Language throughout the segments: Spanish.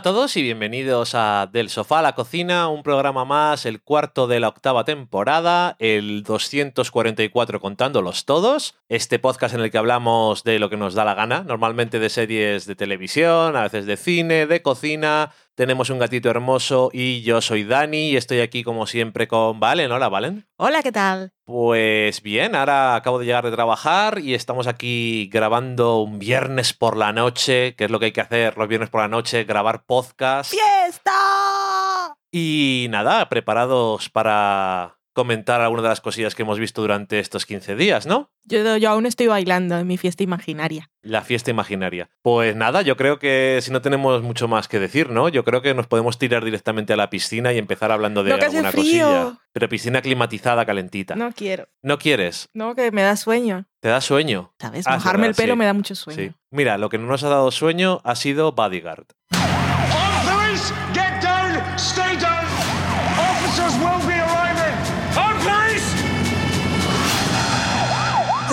A todos y bienvenidos a Del Sofá a la Cocina, un programa más, el cuarto de la octava temporada, el 244 contándolos todos. Este podcast en el que hablamos de lo que nos da la gana, normalmente de series de televisión, a veces de cine, de cocina. Tenemos un gatito hermoso y yo soy Dani y estoy aquí como siempre con Valen. Hola, Valen. Hola, ¿qué tal? Pues bien, ahora acabo de llegar de trabajar y estamos aquí grabando un viernes por la noche, que es lo que hay que hacer los viernes por la noche, grabar podcast. ¡Fiesta! Y nada, preparados para comentar algunas de las cosillas que hemos visto durante estos 15 días, ¿no? Yo, yo aún estoy bailando en mi fiesta imaginaria. La fiesta imaginaria. Pues nada, yo creo que si no tenemos mucho más que decir, ¿no? Yo creo que nos podemos tirar directamente a la piscina y empezar hablando de No, que hace alguna frío. cosilla. Pero piscina climatizada, calentita. No quiero. ¿No quieres? No, que me da sueño. ¿Te da sueño? ¿Sabes? Ah, Mojarme el pelo sí. me da mucho sueño. Sí. Mira, lo que no nos ha dado sueño ha sido Bodyguard.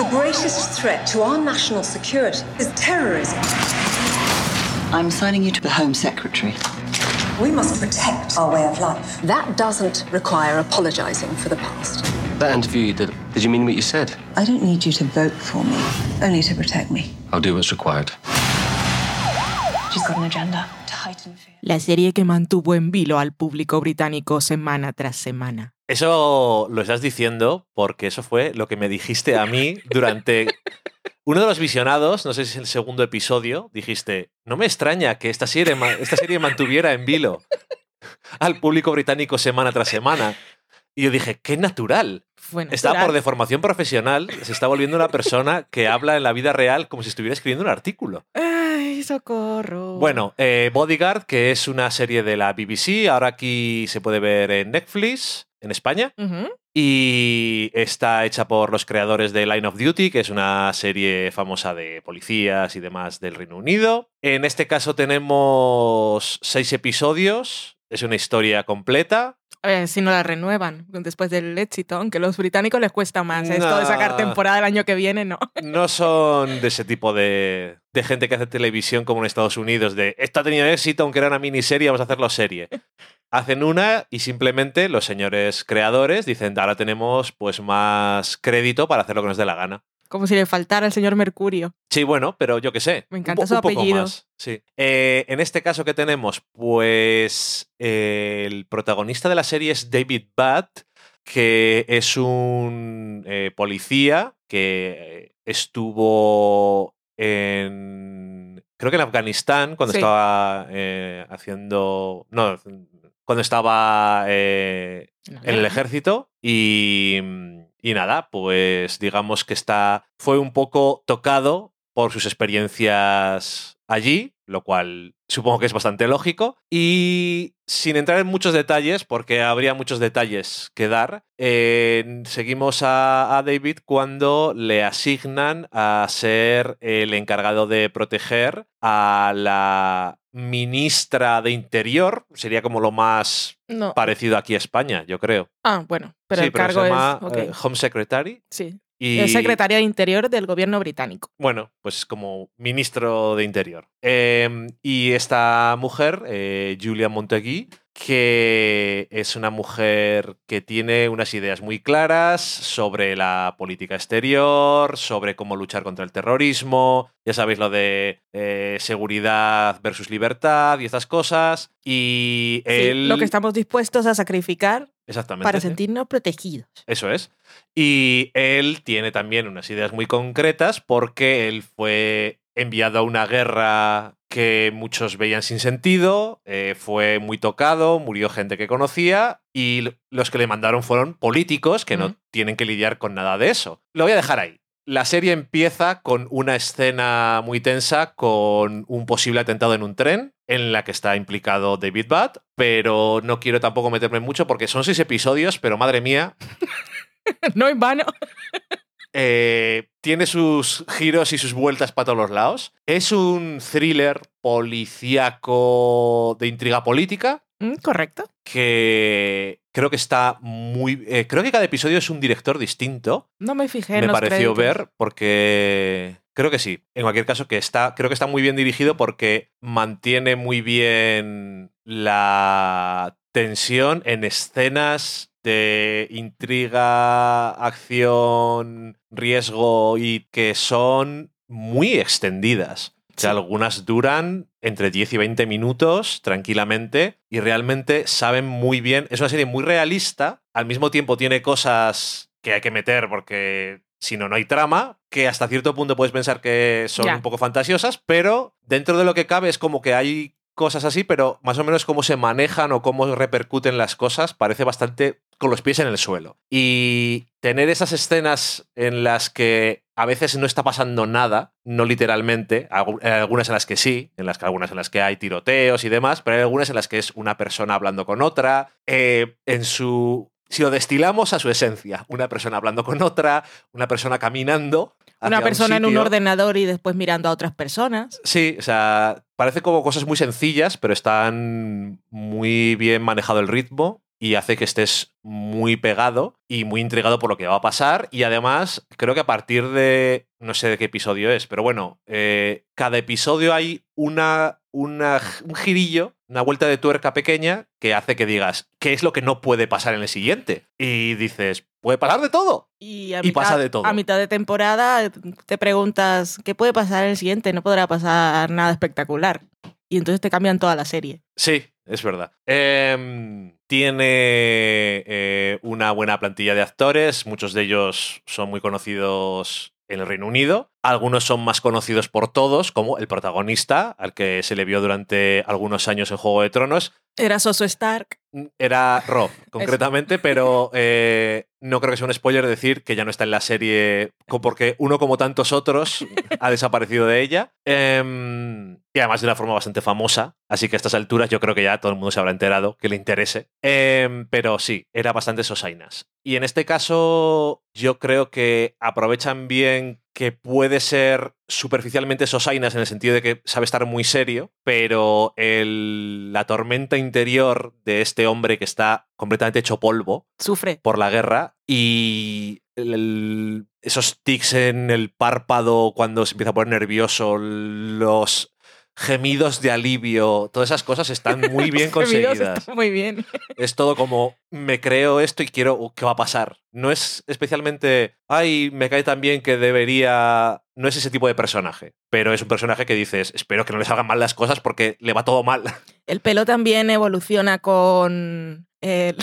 The greatest threat to our national security is terrorism. I'm assigning you to the Home Secretary. We must protect our way of life. That doesn't require apologizing for the past. That interview you did, did you mean what you said? I don't need you to vote for me, only to protect me. I'll do what's required. She's got an agenda to heighten fear. La serie que mantuvo en vilo al público británico semana tras semana. Eso lo estás diciendo porque eso fue lo que me dijiste a mí durante uno de los visionados, no sé si es el segundo episodio, dijiste, no me extraña que esta serie, esta serie mantuviera en vilo al público británico semana tras semana. Y yo dije, qué natural. Bueno, Está por deformación profesional, se está volviendo una persona que habla en la vida real como si estuviera escribiendo un artículo. Ay, socorro. Bueno, eh, Bodyguard, que es una serie de la BBC, ahora aquí se puede ver en Netflix, en España. Y está hecha por los creadores de Line of Duty, que es una serie famosa de policías y demás del Reino Unido. En este caso tenemos seis episodios. Es una historia completa. Ver, si no la renuevan después del éxito, aunque a los británicos les cuesta más esto de sacar temporada el año que viene, ¿no? No son de ese tipo de, de gente que hace televisión como en Estados Unidos, de esto ha tenido éxito, aunque era una miniserie, vamos a hacerlo serie. Hacen una y simplemente los señores creadores dicen, ahora tenemos pues más crédito para hacer lo que nos dé la gana. Como si le faltara el señor Mercurio. Sí, bueno, pero yo qué sé. Me un encanta po- su un poco más, Sí. Eh, en este caso que tenemos, pues eh, el protagonista de la serie es David Butt, que es un eh, policía que estuvo en... Creo que en Afganistán, cuando Sí. estaba eh, haciendo... No, cuando estaba en el ejército y, y nada, pues digamos que está fue un poco tocado por sus experiencias allí, lo cual supongo que es bastante lógico. Y sin entrar en muchos detalles, porque habría muchos detalles que dar, eh, seguimos a, a David cuando le asignan a ser el encargado de proteger a la ministra de Interior, sería como lo más No. parecido aquí a España, yo creo. Ah, bueno, pero sí, el pero cargo se llama es. eh, Home Secretary. sí. Y, Es secretaria de Interior del gobierno británico. Bueno, pues como ministro de Interior. Eh, y esta mujer, eh, Julia Montegui, que es una mujer que tiene unas ideas muy claras sobre la política exterior, sobre cómo luchar contra el terrorismo, ya sabéis lo de eh, seguridad versus libertad y estas cosas. Y Sí, él... lo que estamos dispuestos a sacrificar Exactamente. para sentirnos protegidos. Eso es. Y él tiene también unas ideas muy concretas porque él fue enviado a una guerra que muchos veían sin sentido, eh, fue muy tocado, murió gente que conocía y los que le mandaron fueron políticos que no tienen que lidiar con nada de eso. Lo voy a dejar ahí. La serie empieza con una escena muy tensa con un posible atentado en un tren en la que está implicado David Butt, pero no quiero tampoco meterme mucho porque son seis episodios, pero madre mía, no en vano. eh, tiene sus giros y sus vueltas para todos los lados. Es un thriller policíaco de intriga política Mm, Correcto. que creo que está muy... eh, creo que cada episodio es un director distinto. No me fijé en me los pareció créditos. ver porque creo que sí. En cualquier caso, que está, creo que está muy bien dirigido porque mantiene muy bien la tensión en escenas de intriga, acción, riesgo y que son muy extendidas. O sea, algunas duran entre 10 y 20 minutos tranquilamente y realmente saben muy bien. Es una serie muy realista, al mismo tiempo tiene cosas que hay que meter porque si no, hay trama, que hasta cierto punto puedes pensar que son Ya. un poco fantasiosas, pero dentro de lo que cabe es como que hay cosas así, pero más o menos cómo se manejan o cómo repercuten las cosas parece bastante con los pies en el suelo. Y tener esas escenas en las que a veces no está pasando nada, no literalmente, algunas en las que sí, en las que algunas en las que hay tiroteos y demás, pero hay algunas en las que es una persona hablando con otra, eh, en su si lo destilamos a su esencia, una persona hablando con otra, una persona caminando. Una persona en un ordenador y después mirando a otras personas. Sí, o sea, parece como cosas muy sencillas, pero están muy bien manejado el ritmo y hace que estés muy pegado y muy intrigado por lo que va a pasar. Y además, creo que a partir de, no sé de qué episodio es, pero bueno, eh, cada episodio hay una, una, un girillo, una vuelta de tuerca pequeña que hace que digas, ¿qué es lo que no puede pasar en el siguiente? Y dices, puede pasar de todo. Y, a Y pasa de todo. A mitad de temporada te preguntas, ¿qué puede pasar en el siguiente? No podrá pasar nada espectacular. Y entonces te cambian toda la serie. Sí, es verdad. Em, tiene eh, una buena plantilla de actores, muchos de ellos son muy conocidos en el Reino Unido. Algunos son más conocidos por todos, como el protagonista, al que se le vio durante algunos años en Juego de Tronos. Era Soso Stark. Era Rob, concretamente, pero eh, no creo que sea un spoiler decir que ya no está en la serie, porque uno como tantos otros ha desaparecido de ella. Em, y además de una forma bastante famosa, así que a estas alturas yo creo que ya todo el mundo se habrá enterado que le interese. Em, pero sí, era bastante sosainas. Y en este caso, yo creo que aprovechan bien que puede ser superficialmente sosainas en el sentido de que sabe estar muy serio, pero el- la tormenta interior de este hombre que está completamente hecho polvo Sufre. por la guerra y el- el- esos tics en el párpado cuando se empieza a poner nervioso, los gemidos de alivio, todas esas cosas están muy bien conseguidas. Muy bien. Es todo como, me creo esto y quiero, ¿qué va a pasar? No es especialmente, ay, me cae tan bien que debería... No es ese tipo de personaje, pero es un personaje que dices, espero que no le salgan mal las cosas porque le va todo mal. El pelo también evoluciona con el...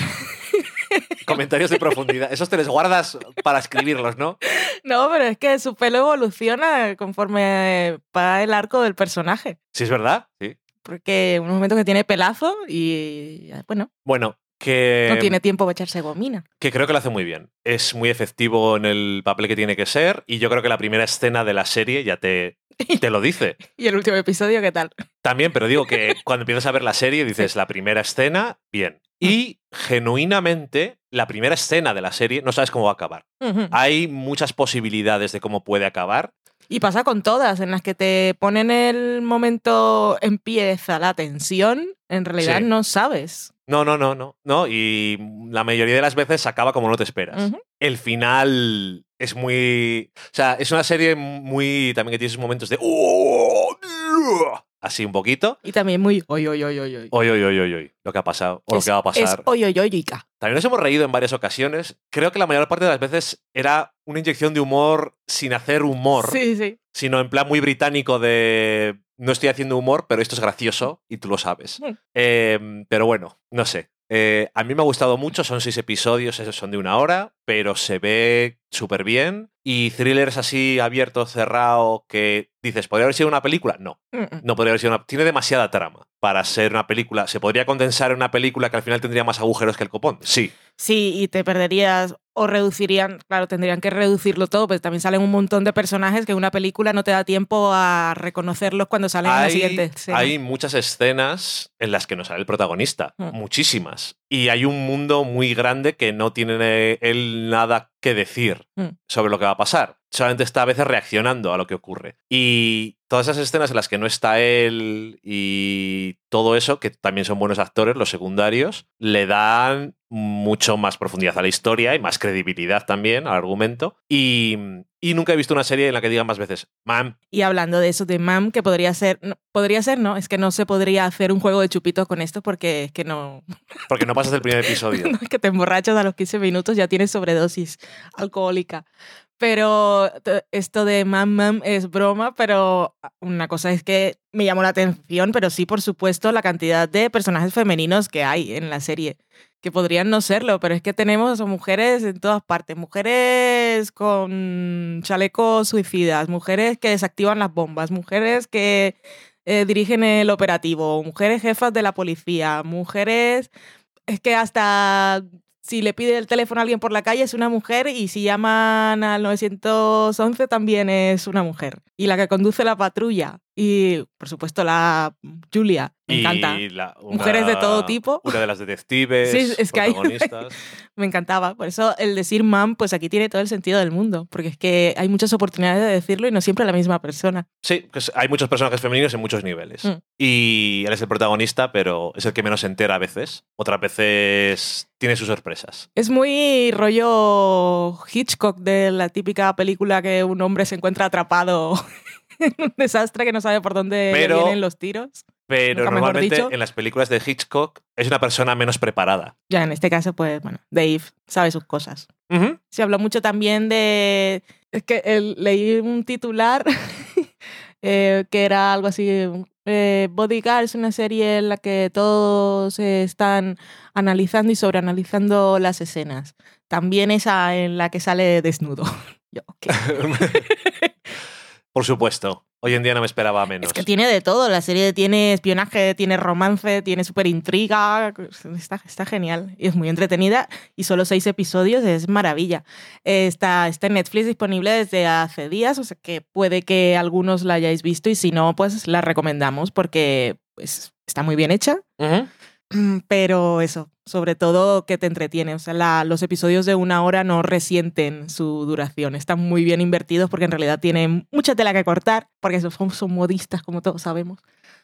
Comentarios de profundidad. Esos te los guardas para escribirlos, ¿no? No, pero es que su pelo evoluciona conforme va el arco del personaje. Sí, es verdad. Sí. Porque en un momento que tiene pelazo y, bueno, Bueno, que, no tiene tiempo para echarse gomina. que creo que lo hace muy bien. Es muy efectivo en el papel que tiene que ser y yo creo que la primera escena de la serie ya te, te lo dice. ¿Y el último episodio qué tal? También, pero digo que cuando empiezas a ver la serie dices la primera escena, bien. Y genuinamente, la primera escena de la serie no sabes cómo va a acabar. Hay muchas posibilidades de cómo puede acabar. Y pasa con todas, en las que te ponen el momento, empieza la tensión, en realidad Sí. no sabes. No, no, no, no. No, y la mayoría de las veces acaba como no te esperas. El final es muy. O sea, es una serie muy. También que tiene esos momentos de. Así un poquito. Y también muy oy, oy, oy, oy, oy. Oy, oy, oy, oy, oy, lo que ha pasado o lo Es- que va a Es pasar. oy, oy, oy, oica. También nos hemos reído en varias ocasiones. Creo que la mayor parte de las veces era una inyección de humor sin hacer humor, Sí, sí. sino en plan muy británico de no estoy haciendo humor, pero esto es gracioso y tú lo sabes. Mm. Eh, pero bueno, no sé. Eh, a mí me ha gustado mucho, son seis episodios, esos son de una hora, pero se ve súper bien. Y thrillers así abierto, cerrado, que dices, ¿podría haber sido una película? No, no podría haber sido una... Tiene demasiada trama para ser una película. ¿Se podría condensar en una película que al final tendría más agujeros que el copón? Sí, Sí, y te perderías o reducirían, claro, tendrían que reducirlo todo, pero también salen un montón de personajes que en una película no te da tiempo a reconocerlos cuando salen en la siguiente escena. hay muchas escenas en las que no sale el protagonista, Mm. muchísimas. Y hay un mundo muy grande que no tiene él nada que decir Mm. sobre lo que va a pasar. Solamente está a veces reaccionando a lo que ocurre. Y todas esas escenas en las que no está él y todo eso, que también son buenos actores, los secundarios, le dan mucho más profundidad a la historia y más credibilidad también al argumento. Y, y nunca he visto una serie en la que digan más veces, mam. Y hablando de eso de mam, que podría ser, no, podría ser, ¿no? Es que no se podría hacer un juego de chupitos con esto porque es que no... Porque no pasas el primer episodio. no, es que te emborrachas a los 15 minutos, ya tienes sobredosis alcohólica. Pero esto de mam mam es broma, pero una cosa es que me llamó la atención, pero sí, por supuesto, la cantidad de personajes femeninos que hay en la serie, que podrían no serlo, pero es que tenemos mujeres en todas partes, mujeres con chalecos suicidas, mujeres que desactivan las bombas, mujeres que eh, dirigen el operativo, mujeres jefas de la policía, mujeres... Es que hasta si le pide el teléfono a alguien por la calle es una mujer y si llaman al 911 también es una mujer. Y la que conduce la patrulla y, por supuesto, la Julia. Me encanta. La, una, Mujeres de todo tipo. Una de las detectives. Sí, es que hay, protagonistas. me encantaba. Por eso el decir mam, pues aquí tiene todo el sentido del mundo. Porque es que hay muchas oportunidades de decirlo y no siempre la misma persona. Sí, pues hay muchos personajes femeninos en muchos niveles. Mm. Y él es el protagonista, pero es el que menos se entera a veces. Otras veces tiene sus sorpresas. Es muy rollo Hitchcock de la típica película que un hombre se encuentra atrapado un desastre que no sabe por dónde Pero- vienen los tiros. Pero Nunca normalmente en las películas de Hitchcock es una persona menos preparada. Ya en este caso, pues bueno, Dave sabe sus cosas. Ujú. Se habló mucho también de... Es que leí un titular eh, que era algo así... Eh, Bodyguard es una serie en la que todos están analizando y sobreanalizando las escenas. También esa en la que sale desnudo. Yo, ok. Por supuesto. Hoy en día no me esperaba menos. Es que tiene de todo. La serie tiene espionaje, tiene romance, tiene súper intriga. Está, está genial y es muy entretenida. Y solo seis episodios, es maravilla. Eh, Está, está en Netflix disponible desde hace días, o sea que puede que algunos la hayáis visto y si no, pues la recomendamos porque pues, está muy bien hecha. Pero eso, sobre todo que te entretiene. O sea, los episodios de una hora no resienten su duración. Están muy bien invertidos porque en realidad tienen mucha tela que cortar, porque son, son modistas, como todos sabemos.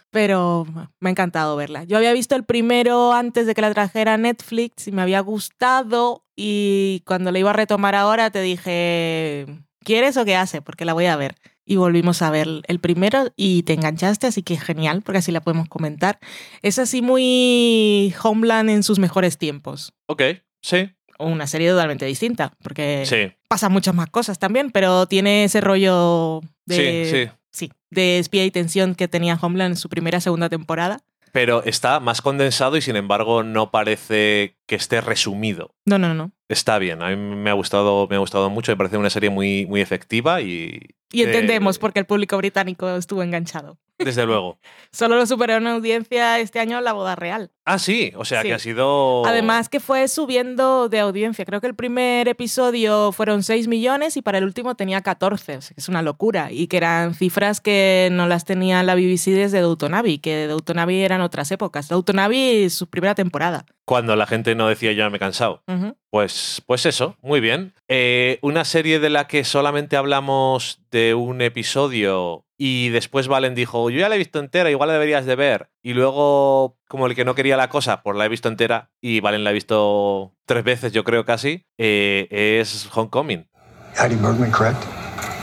Pero me ha encantado verla. Yo había visto el primero antes de que la trajera Netflix y me había gustado. Y cuando la iba a retomar ahora te dije, ¿quieres o qué hace? Porque la voy a ver. Y volvimos a ver el primero y te enganchaste, así que genial, porque así la podemos comentar. Es así muy Homeland en sus mejores tiempos. Ok, sí. Una serie totalmente distinta, porque Sí, pasan muchas más cosas también, pero tiene ese rollo de, sí, sí. sí, de espía y tensión que tenía Homeland en su primera segunda temporada. Pero está más condensado y sin embargo no parece que esté resumido. No, no, no. Está bien, a mí me ha gustado, me ha gustado mucho, me parece una serie muy, muy efectiva y Y Eh, entendemos por qué el público británico estuvo enganchado. Desde luego. Solo lo superó en audiencia este año La Boda Real. Ah, sí, o sea Sí. que ha sido... Además que fue subiendo de audiencia. Creo que el primer episodio fueron 6 millones y para el último tenía 14. O sea, que es una locura. Y que eran cifras que no las tenía la BBC desde Abbey, que Downton Abbey eran otras épocas. Abbey su primera temporada. Cuando la gente no decía yo me he cansado. Pues, pues eso, muy bien. Eh, una serie de la que solamente hablamos de un episodio y después Valen dijo, yo ya la he visto entera, igual la deberías de ver. Y luego, como el que no quería la cosa, pues la he visto entera y Valen la ha visto tres veces, yo creo casi, eh, es Homecoming. Hattie Bergman, correct?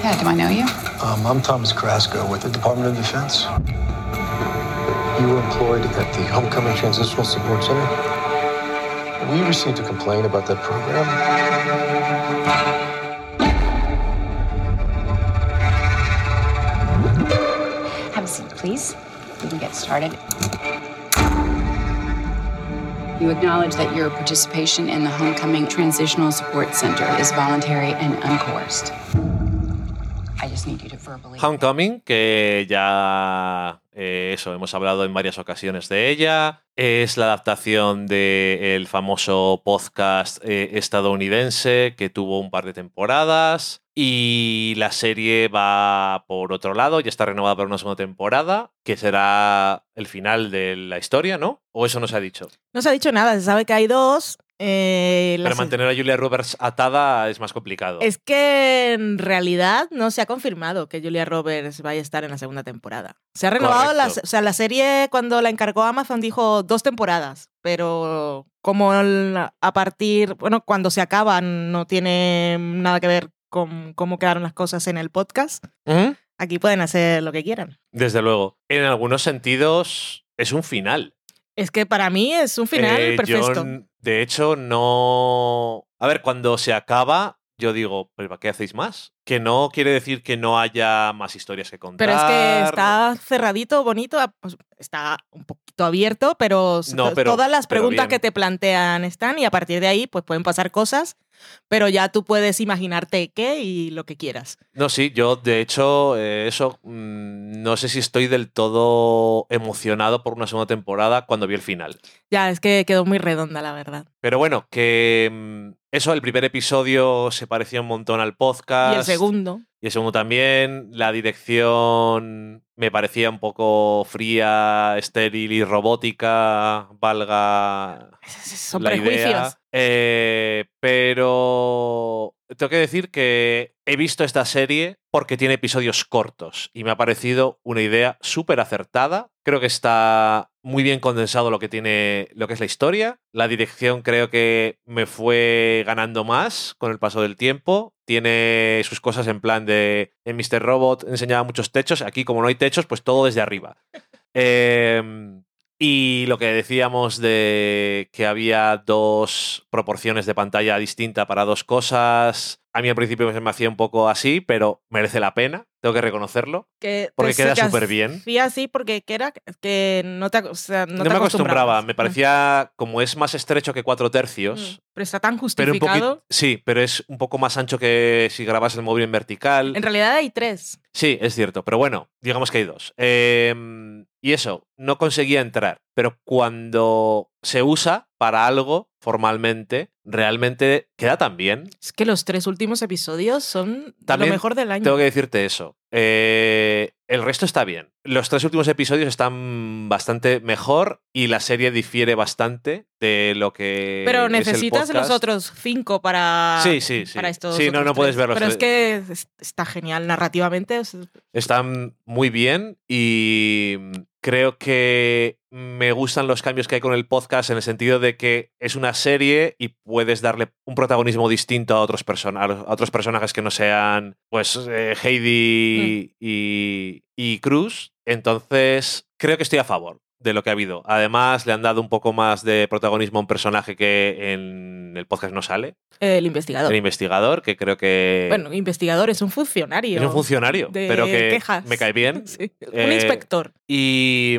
Yeah, do I know you? Um, I'm Thomas Carrasco with the Department of Defense. You were employed at the Homecoming Transitional Support Center. We received a complaint about that program. A seat, please. We can get started. You acknowledge that your participation in the Homecoming Transitional Support Center is voluntary and uncoerced. I just need you to verbally. Homecoming, que ya eh, eso, hemos hablado en varias ocasiones de ella. Es la adaptación del famoso podcast eh, estadounidense que tuvo un par de temporadas. Y la serie va por otro lado, ya está renovada para una segunda temporada, que será el final de la historia, ¿no? ¿O eso no se ha dicho? No se ha dicho nada. Se sabe que hay dos Eh, Pero mantener a Julia Roberts atada es más complicado. Es que en realidad no se ha confirmado que Julia Roberts vaya a estar en la segunda temporada. Se ha renovado la, o sea, la serie cuando la encargó Amazon dijo dos temporadas, pero como a partir, bueno, cuando se acaban no tiene nada que ver con cómo quedaron las cosas en el podcast, aquí pueden hacer lo que quieran. Desde luego. En algunos sentidos es un final. Es que para mí es un final Eh, perfecto. de hecho, no. A ver, cuando se acaba, yo digo, ¿pero para qué hacéis más? Que no quiere decir que no haya más historias que contar. Pero es que está cerradito, bonito, ah, pues, está un poquito abierto, pero, No, pero- todas las preguntas que te plantean están y a partir de ahí pues pueden pasar cosas, pero ya tú puedes imaginarte qué y lo que quieras. No, sí, yo de hecho, eh, eso, mm, no sé si estoy del todo emocionado por una segunda temporada cuando vi el final. Ya, es que quedó muy redonda, la verdad. Pero bueno, que mm, eso, el primer episodio se parecía un montón al podcast. Y el segundo. Y el segundo también. La dirección me parecía un poco fría, estéril y robótica, valga Son la prejuicios. idea. Eh, pero tengo que decir que he visto esta serie porque tiene episodios cortos y me ha parecido una idea súper acertada. Creo que está muy bien condensado lo que tiene lo que es la historia. La dirección creo que me fue ganando más con el paso del tiempo. Tiene sus cosas en plan de en Mr. Robot enseñaba muchos techos. Aquí, como no hay techos, pues todo desde arriba. Em, y lo que decíamos de que había dos proporciones de pantalla distinta para dos cosas, a mí al principio me hacía un poco así, pero merece la pena, tengo que reconocerlo. Que Porque queda te superbién. hacía así porque que era que no te, o sea, no No, te me acostumbraba, me parecía, como es más estrecho que cuatro Mm, tercios, Pero está tan pero un justificado. poquito, sí, pero es un poco más ancho que si grabas el móvil en vertical. En realidad hay tres. Sí, es cierto, pero bueno, digamos que hay dos. Em, y eso, no conseguía entrar, pero cuando se usa para algo formalmente, realmente queda tan bien. Es que los tres últimos episodios son También lo mejor del año. Tengo que decirte eso. Eh, el resto está bien. Los tres últimos episodios están bastante mejor y la serie difiere bastante de lo que. Pero es el necesitas los otros cinco para, Sí, sí, sí. para estos Sí, no, no puedes verlos. Pero es que es- está genial narrativamente. es- Están muy bien y creo que me gustan los cambios que hay con el podcast en el sentido de que es una serie y puedes darle un protagonismo distinto a otros, persona- a otros personajes que no sean pues eh, Heidi y, y Cruz. Entonces, creo que estoy a favor de lo que ha habido. Además, le han dado un poco más de protagonismo a un personaje que en el podcast no sale, el investigador. el investigador, que creo que Bueno, investigador es un funcionario. es un funcionario, de pero que quejas. me cae bien. Sí, un Eh, inspector. Y,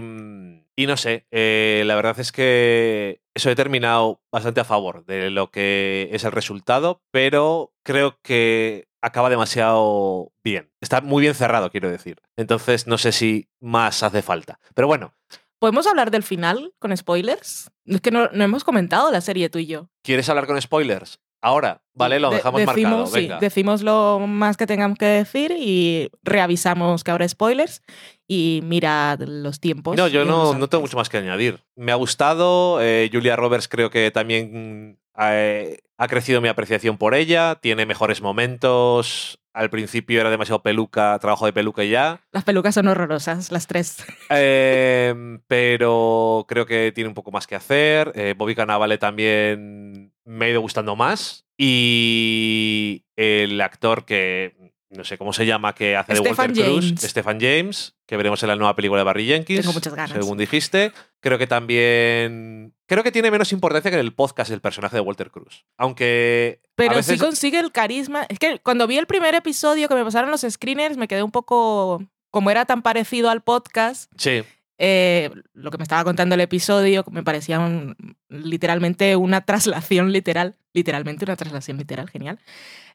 y no sé, eh, la verdad es que eso he terminado bastante a favor de lo que es el resultado, pero creo que acaba demasiado bien. Está muy bien cerrado, quiero decir. Entonces no sé si más hace falta. Pero bueno, ¿Podemos hablar del final con spoilers? Es que no, no hemos comentado la serie tú y yo. ¿quieres hablar con spoilers? Ahora, vale, lo De- dejamos decimos, marcado. sí, decimos lo más que tengamos que decir y reavisamos que habrá spoilers y mirad los tiempos. No, yo no, no tengo mucho más que añadir. Me ha gustado. eh, Julia Roberts creo que también eh, ha crecido mi apreciación por ella. Tiene mejores momentos. Al principio era demasiado peluca, trabajo de peluca y ya. Las pelucas son horrorosas, las tres. Eh, pero creo que tiene un poco más que hacer. Eh, Bobby Cannavale también me ha ido gustando más. Y el actor que no sé cómo se llama, que hace de Walter Cruz. Stephen James, que veremos en la nueva película de Barry Jenkins. Tengo muchas ganas. Según dijiste. Creo que también. Creo que tiene menos importancia que en el podcast el personaje de Walter Cruz. Aunque. Pero veces- sí consigue el carisma. Es que cuando vi el primer episodio que me pasaron los screeners, me quedé un poco. Como era tan parecido al podcast, Sí. Eh, lo que me estaba contando el episodio me parecía un- literalmente una traslación literal. Literalmente una traslación literal, genial.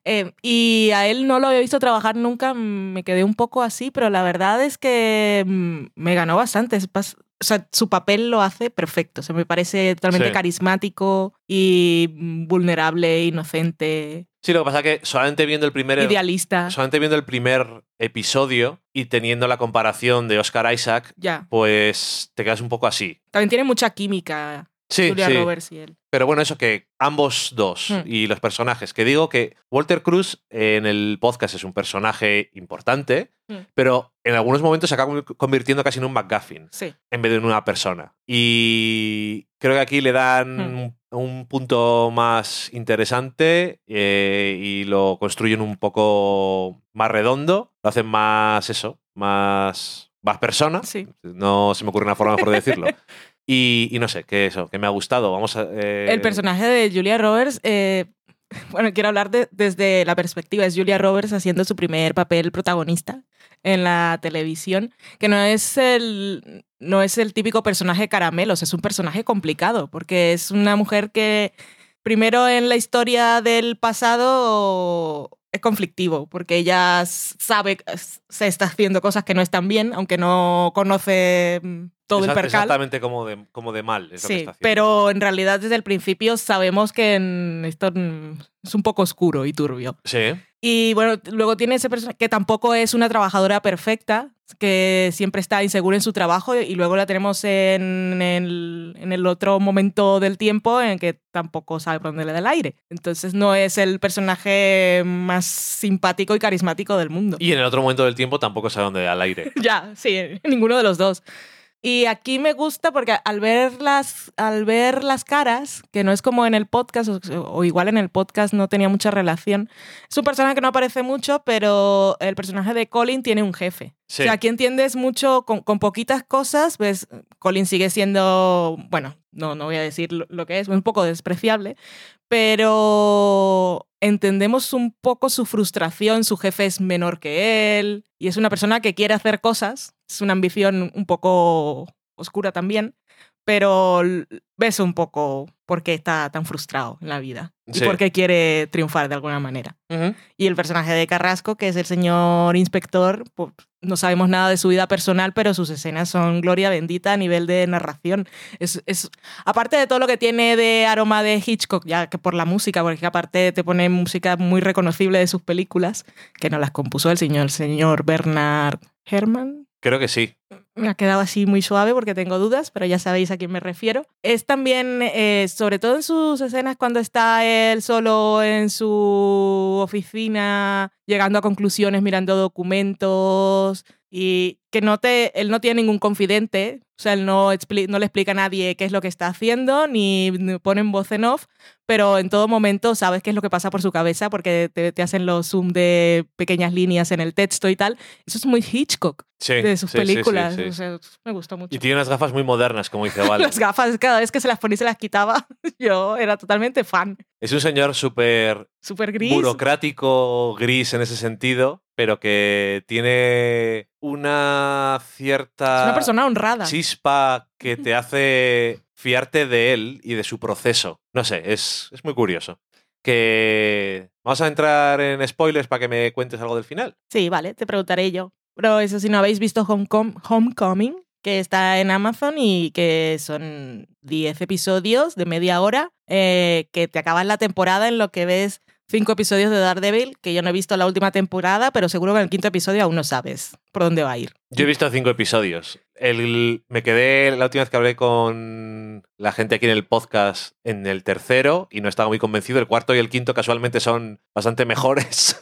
Eh, y a él no lo había visto trabajar nunca, me quedé un poco así, pero la verdad es que mm, me ganó bastante. Es pas- o sea, su papel lo hace perfecto. O sea, me parece totalmente Sí. carismático y mm, vulnerable, inocente, Sí, lo que pasa es que solamente viendo el primer. idealista. Solamente viendo el primer episodio y teniendo la comparación de Oscar Isaac, Ya. pues te quedas un poco así. También tiene mucha química Sí, Julia sí. Roberts y él. Pero bueno, eso que ambos dos Hmm. y los personajes, que digo que Walter Cruz en el podcast es un personaje importante, Hmm. pero en algunos momentos se acaba convirtiendo casi en un McGuffin Sí. en vez de en una persona. Y creo que aquí le dan Hmm. un, un punto más interesante eh, y lo construyen un poco más redondo, lo hacen más eso, más, más persona. Sí. No se me ocurre una forma mejor de decirlo. Y, no sé, que eso, que me ha gustado. Vamos a. eh, El personaje de Julia Roberts, eh, bueno, quiero hablar de- desde la perspectiva, es Julia Roberts haciendo su primer papel protagonista en la televisión, que no es el, no es el típico personaje caramelos, es un personaje complicado, porque es una mujer que primero en la historia del pasado es conflictivo, porque ella sabe, se está haciendo cosas que no están bien, aunque no conoce mm, todo el percal. Exactamente como de, como de mal. Es lo que Sí, está haciendo. pero en realidad desde el principio sabemos que en- esto mm, es un poco oscuro y turbio. Sí. Y bueno, luego tiene ese personaje que tampoco es una trabajadora perfecta, que siempre está insegura en su trabajo y luego la tenemos en el, en el otro momento del tiempo en que tampoco sabe por dónde le da el aire. Entonces no es el personaje más simpático y carismático del mundo. Y en el otro momento del tiempo tampoco sabe dónde al aire. Ya, sí, ninguno de los dos. Y aquí me gusta porque al ver las, al ver las caras, que no es como en el podcast, o, o igual en el podcast no tenía mucha relación, es un personaje que no aparece mucho, pero el personaje de Colin tiene un jefe. Sí. O sea, aquí entiendes mucho con, con poquitas cosas, pues Colin sigue siendo, bueno, no, no voy a decir lo, lo que es, un poco despreciable, pero entendemos un poco su frustración, su jefe es menor que él y es una persona que quiere hacer cosas, es una ambición un poco oscura también, pero ves un poco por qué está tan frustrado en la vida y por qué quiere triunfar de alguna manera. Y el personaje de Carrasco, que es el señor inspector, pues, no sabemos nada de su vida personal, pero sus escenas son gloria bendita a nivel de narración. Es, es- aparte de todo lo que tiene de aroma de Hitchcock, ya que por la música, porque aparte te pone música muy reconocible de sus películas, que no las compuso el señor, el señor Bernard Herrmann, Creo que sí. me ha quedado así muy suave porque tengo dudas, pero ya sabéis a quién me refiero. Es también, eh, sobre todo en sus escenas cuando está él solo en su oficina, llegando a conclusiones, mirando documentos y que no te, él no tiene ningún confidente, o sea, él no, expli- no le explica a nadie qué es lo que está haciendo, ni pone en voz en off, pero en todo momento sabes qué es lo que pasa por su cabeza porque te, te hacen los zoom de pequeñas líneas en el texto y tal. Eso es muy Hitchcock Sí. de sus sí, películas. sí. O sea, me gustó mucho. Y tiene unas gafas muy modernas, como dice Vale. Las gafas, cada vez que se las ponía y se las quitaba, yo era totalmente fan. Es un señor súper Súper gris. burocrático, gris en ese sentido, pero que tiene una cierta Es una persona honrada. chispa que te hace fiarte de él y de su proceso. No sé, es, es muy curioso. Que vamos a entrar en spoilers para que me cuentes algo del final. Sí, vale, te preguntaré yo. Pero eso si no habéis visto Homecom- Homecoming, que está en Amazon y que son 10 episodios de media hora, eh, que te acabas la temporada en lo que ves cinco episodios de Daredevil, que yo no he visto la última temporada, pero seguro que en el quinto episodio aún no sabes por dónde va a ir. Yo he visto cinco episodios. El, me quedé la última vez que hablé con la gente aquí en el podcast en el tercero y no estaba muy convencido. El cuarto y el quinto casualmente son bastante mejores.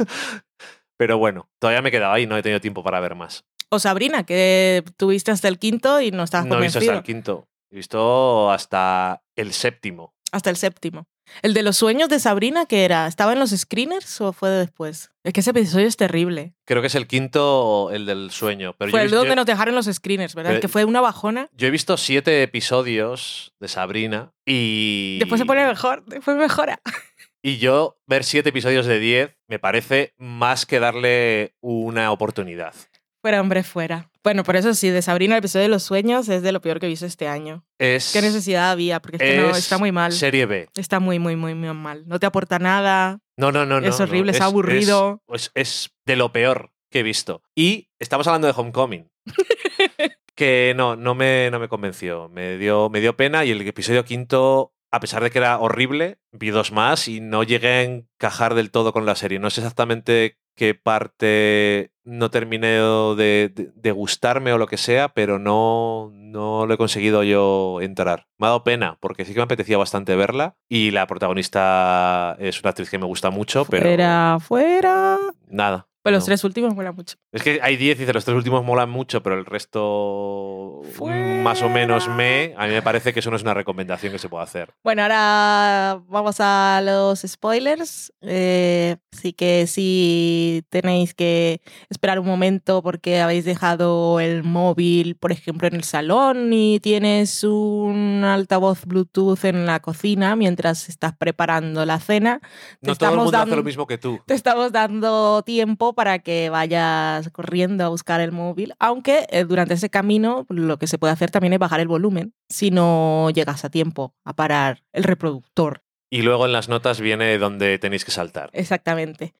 Pero bueno, todavía me he quedado ahí, no he tenido tiempo para ver más. O Sabrina, que tuviste hasta el quinto y no estabas No he visto convencido. hasta el quinto. He visto hasta el séptimo. Hasta el séptimo. El de los sueños de Sabrina, que era? ¿Estaba en los screeners o fue de después? Es que ese episodio es terrible. Creo que es el quinto, el del sueño. Pero fue yo, el donde yo- nos dejaron los screeners, ¿verdad? Que fue una bajona. yo he visto siete episodios de Sabrina y. Después se pone mejor, después mejora. Y yo ver siete episodios de diez me parece más que darle una oportunidad. Fuera, hombre, fuera. Bueno, por eso sí, de Sabrina el episodio de los sueños es de lo peor que he visto este año. Es, ¿Qué necesidad había? Porque es que no, es está muy mal. Serie B. Está muy, muy, muy, muy mal. No te aporta nada. No, no, no. no, Es horrible, no. es aburrido. Es, es de lo peor que he visto. Y estamos hablando de Homecoming. que no, no me, no me convenció. Me dio, me dio pena y el episodio quinto, a pesar de que era horrible, vi dos más y no llegué a encajar del todo con la serie. No sé exactamente qué parte no terminé de, de- de gustarme o lo que sea, pero no, no lo he conseguido yo entrar. Me ha dado pena, porque sí que me apetecía bastante verla y la protagonista es una actriz que me gusta mucho, pero Fuera, fuera. nada. Pero los no. tres últimos mola mucho. Es que hay 10 y dice, los tres últimos molan mucho, pero el resto Fuera. más o menos me... A mí me parece que eso no es una recomendación que se pueda hacer. Bueno, ahora vamos a los spoilers. Eh, así que si tenéis que esperar un momento porque habéis dejado el móvil, por ejemplo, en el salón y tienes un altavoz Bluetooth en la cocina mientras estás preparando la cena, te No todo el mundo hace lo mismo que tú. te estamos dando tiempo para que vayas corriendo a buscar el móvil, aunque eh, durante ese camino lo que se puede hacer también es bajar el volumen si no llegas a tiempo a parar el reproductor. Y luego en las notas viene donde tenéis que saltar. Exactamente.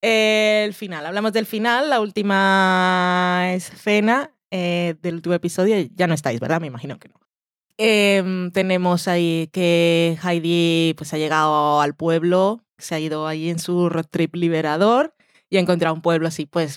El final, hablamos del final, la última escena eh, del último episodio. Ya no estáis, ¿verdad? Me imagino que no. Em, tenemos ahí que Heidi pues, ha llegado al pueblo, se ha ido ahí en su road trip liberador y ha encontrado un pueblo así, pues,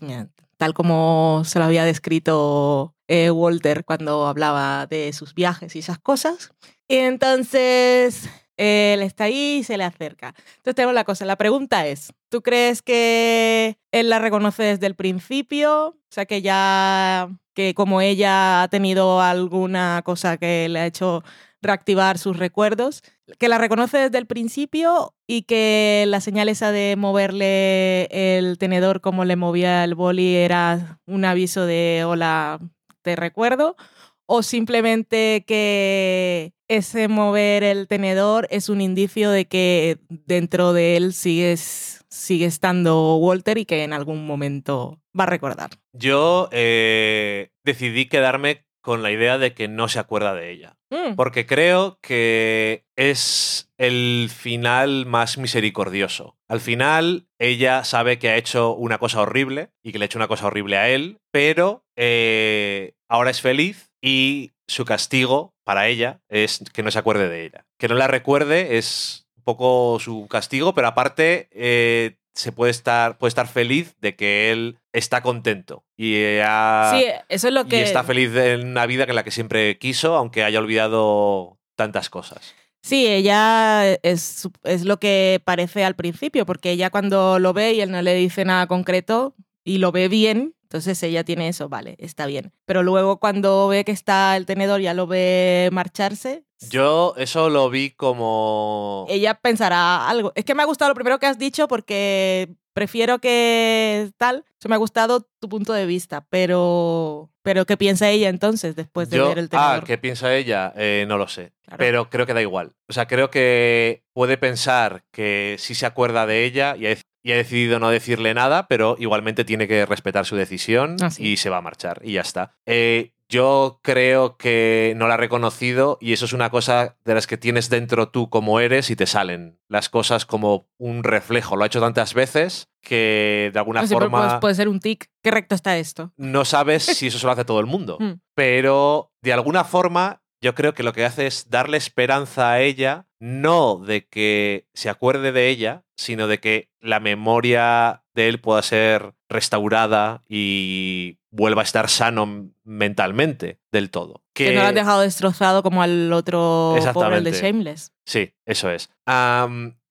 tal como se lo había descrito eh, Walter cuando hablaba de sus viajes y esas cosas. Y entonces él está ahí y se le acerca. Entonces tenemos la cosa, la pregunta es, ¿tú crees que él la reconoce desde el principio? O sea, que ya, que como ella ha tenido alguna cosa que le ha hecho reactivar sus recuerdos, que la reconoce desde el principio y que la señal esa de moverle el tenedor como le movía el boli era un aviso de hola, te recuerdo, o simplemente que ese mover el tenedor es un indicio de que dentro de él sigues, sigue estando Walter y que en algún momento va a recordar. Yo eh, decidí quedarme con la idea de que no se acuerda de ella. Mm, Porque creo que es el final más misericordioso. Al final, ella sabe que ha hecho una cosa horrible y que le ha hecho una cosa horrible a él, pero eh, ahora es feliz y su castigo para ella es que no se acuerde de ella. Que no la recuerde es un poco su castigo, pero aparte eh, se puede estar, puede estar feliz de que él está contento y, sí, eso es lo y que... está feliz en una vida en la que siempre quiso, aunque haya olvidado tantas cosas. Sí, ella es, es lo que parece al principio, porque ella cuando lo ve y él no le dice nada concreto y lo ve bien, entonces ella tiene eso, vale, está bien. Pero luego cuando ve que está el tenedor, ya lo ve marcharse, Yo eso lo vi como... ella pensará algo. Es que me ha gustado lo primero que has dicho porque prefiero que tal. Eso me ha gustado tu punto de vista, pero, pero ¿qué piensa ella entonces después de Yo- ver el tenedor? ah, ¿qué piensa ella? Eh, no lo sé. Claro. Pero creo que da igual. O sea, creo que puede pensar que sí se acuerda de ella y y ha decidido no decirle nada, pero igualmente tiene que respetar su decisión Ah, sí. y se va a marchar y ya está. Eh, yo creo que no la ha reconocido y eso es una cosa de las que tienes dentro tú como eres y te salen las cosas como un reflejo. Lo ha hecho tantas veces que de alguna No, siempre forma puede- puede ser un tic. ¿Qué recto está esto? no sabes si eso se lo hace todo el mundo. Mm. Pero de alguna forma, yo creo que lo que hace es darle esperanza a ella, no de que se acuerde de ella, sino de que la memoria de él pueda ser restaurada y vuelva a estar sano mentalmente del todo. Que, no lo han dejado destrozado como al otro pobre el de. Shameless. Sí, eso es.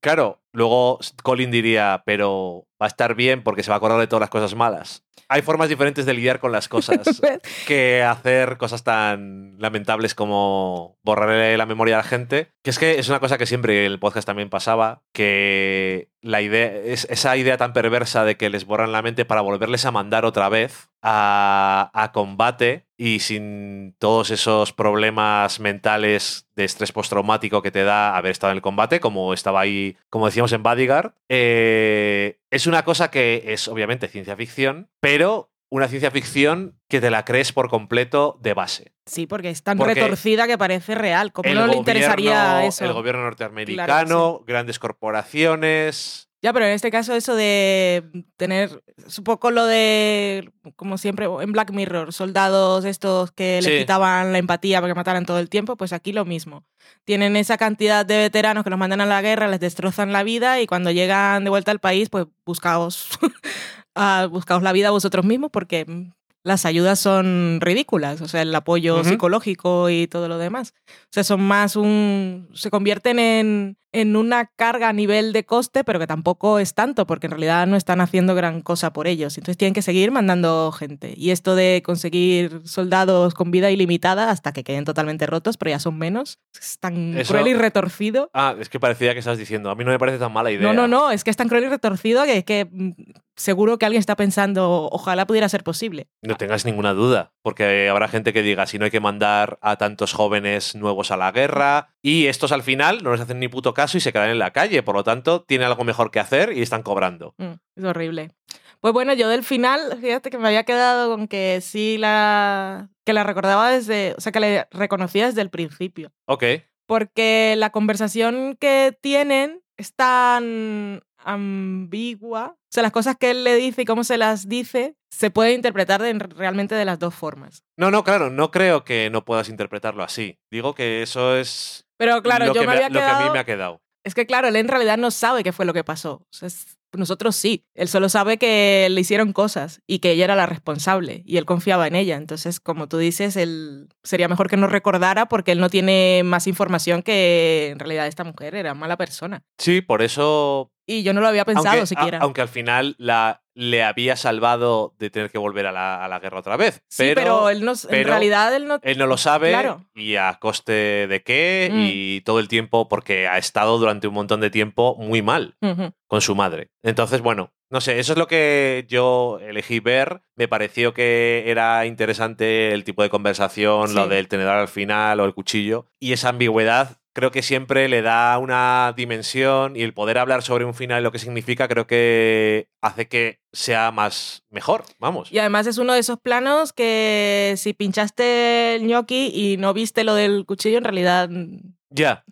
Claro, luego Colin diría, pero va a estar bien porque se va a acordar de todas las cosas malas. Hay formas diferentes de lidiar con las cosas que hacer cosas tan lamentables como borrarle la memoria a la gente. Que es que es una cosa que siempre en el podcast también pasaba, que la idea, es esa idea tan perversa de que les borran la mente para volverles a mandar otra vez a, a combate y sin todos esos problemas mentales de estrés postraumático que te da haber estado en el combate, como estaba ahí, como decíamos en Bodyguard, eh, es una cosa que es obviamente ciencia ficción, pero una ciencia ficción que te la crees por completo de base. Sí, porque es tan Porque retorcida que parece real. ¿Cómo no le gobierno- interesaría eso? El gobierno norteamericano, Claro grandes corporaciones, Ya, pero en este caso eso de tener, poco lo de, como siempre, en Black Mirror, soldados estos que Sí. les quitaban la empatía para que mataran todo el tiempo, pues aquí lo mismo. Tienen esa cantidad de veteranos que los mandan a la guerra, les destrozan la vida y cuando llegan de vuelta al país, pues buscaos, ah, buscaos la vida vosotros mismos porque mm, las ayudas son ridículas, o sea, el apoyo psicológico y todo lo demás. O sea, son más un... se convierten en, en una carga a nivel de coste, pero que tampoco es tanto, porque en realidad no están haciendo gran cosa por ellos. Entonces tienen que seguir mandando gente. Y esto de conseguir soldados con vida ilimitada hasta que queden totalmente rotos, pero ya son menos, es tan Eso- cruel y retorcido. Ah, es que parecía que estabas diciendo. A mí no me parece tan mala idea. No, no, no, es que es tan cruel y retorcido que, que mm, seguro que alguien está pensando, ojalá pudiera ser posible. No tengas ninguna duda, porque habrá gente que diga si no hay que mandar a tantos jóvenes nuevos a la guerra y estos al final no les hacen ni puto caso y se quedan en la calle, por lo tanto tienen algo mejor que hacer y están cobrando. Mm, es horrible. Pues bueno, yo del final, fíjate que me había quedado con que sí la que la recordaba desde, o sea, que la reconocía desde el principio, Ok, porque la conversación que tienen es tan ambigua, o sea, las cosas que él le dice y cómo se las dice se puede interpretar de- realmente de las dos formas. no, no, claro, no creo que no puedas interpretarlo así. Digo que eso es Pero claro, lo, yo me había lo que a mí quedado me ha quedado. Es que claro, él en realidad no sabe qué fue lo que pasó. O sea, es- nosotros sí. Él solo sabe que le hicieron cosas y que ella era la responsable y él confiaba en ella. Entonces, como tú dices, él sería mejor que no recordara porque él no tiene más información que en realidad esta mujer era mala persona. Sí, por eso Y yo no lo había pensado aunque, siquiera. a- aunque al final la, le había salvado de tener que volver a la, a la guerra otra vez. sí, pero, él no, en realidad él no... Él no lo sabe Claro. y a coste de qué Mm. y todo el tiempo porque ha estado durante un montón de tiempo muy mal con su madre. Entonces, bueno, no sé, eso es lo que yo elegí ver. Me pareció que era interesante el tipo de conversación, lo del tenedor al final o el cuchillo y esa ambigüedad. Creo que siempre le da una dimensión y el poder hablar sobre un final y lo que significa creo que hace que sea más mejor, vamos. Y además es uno de esos planos que si pinchaste el gnocchi y no viste lo del cuchillo, en realidad... Ya,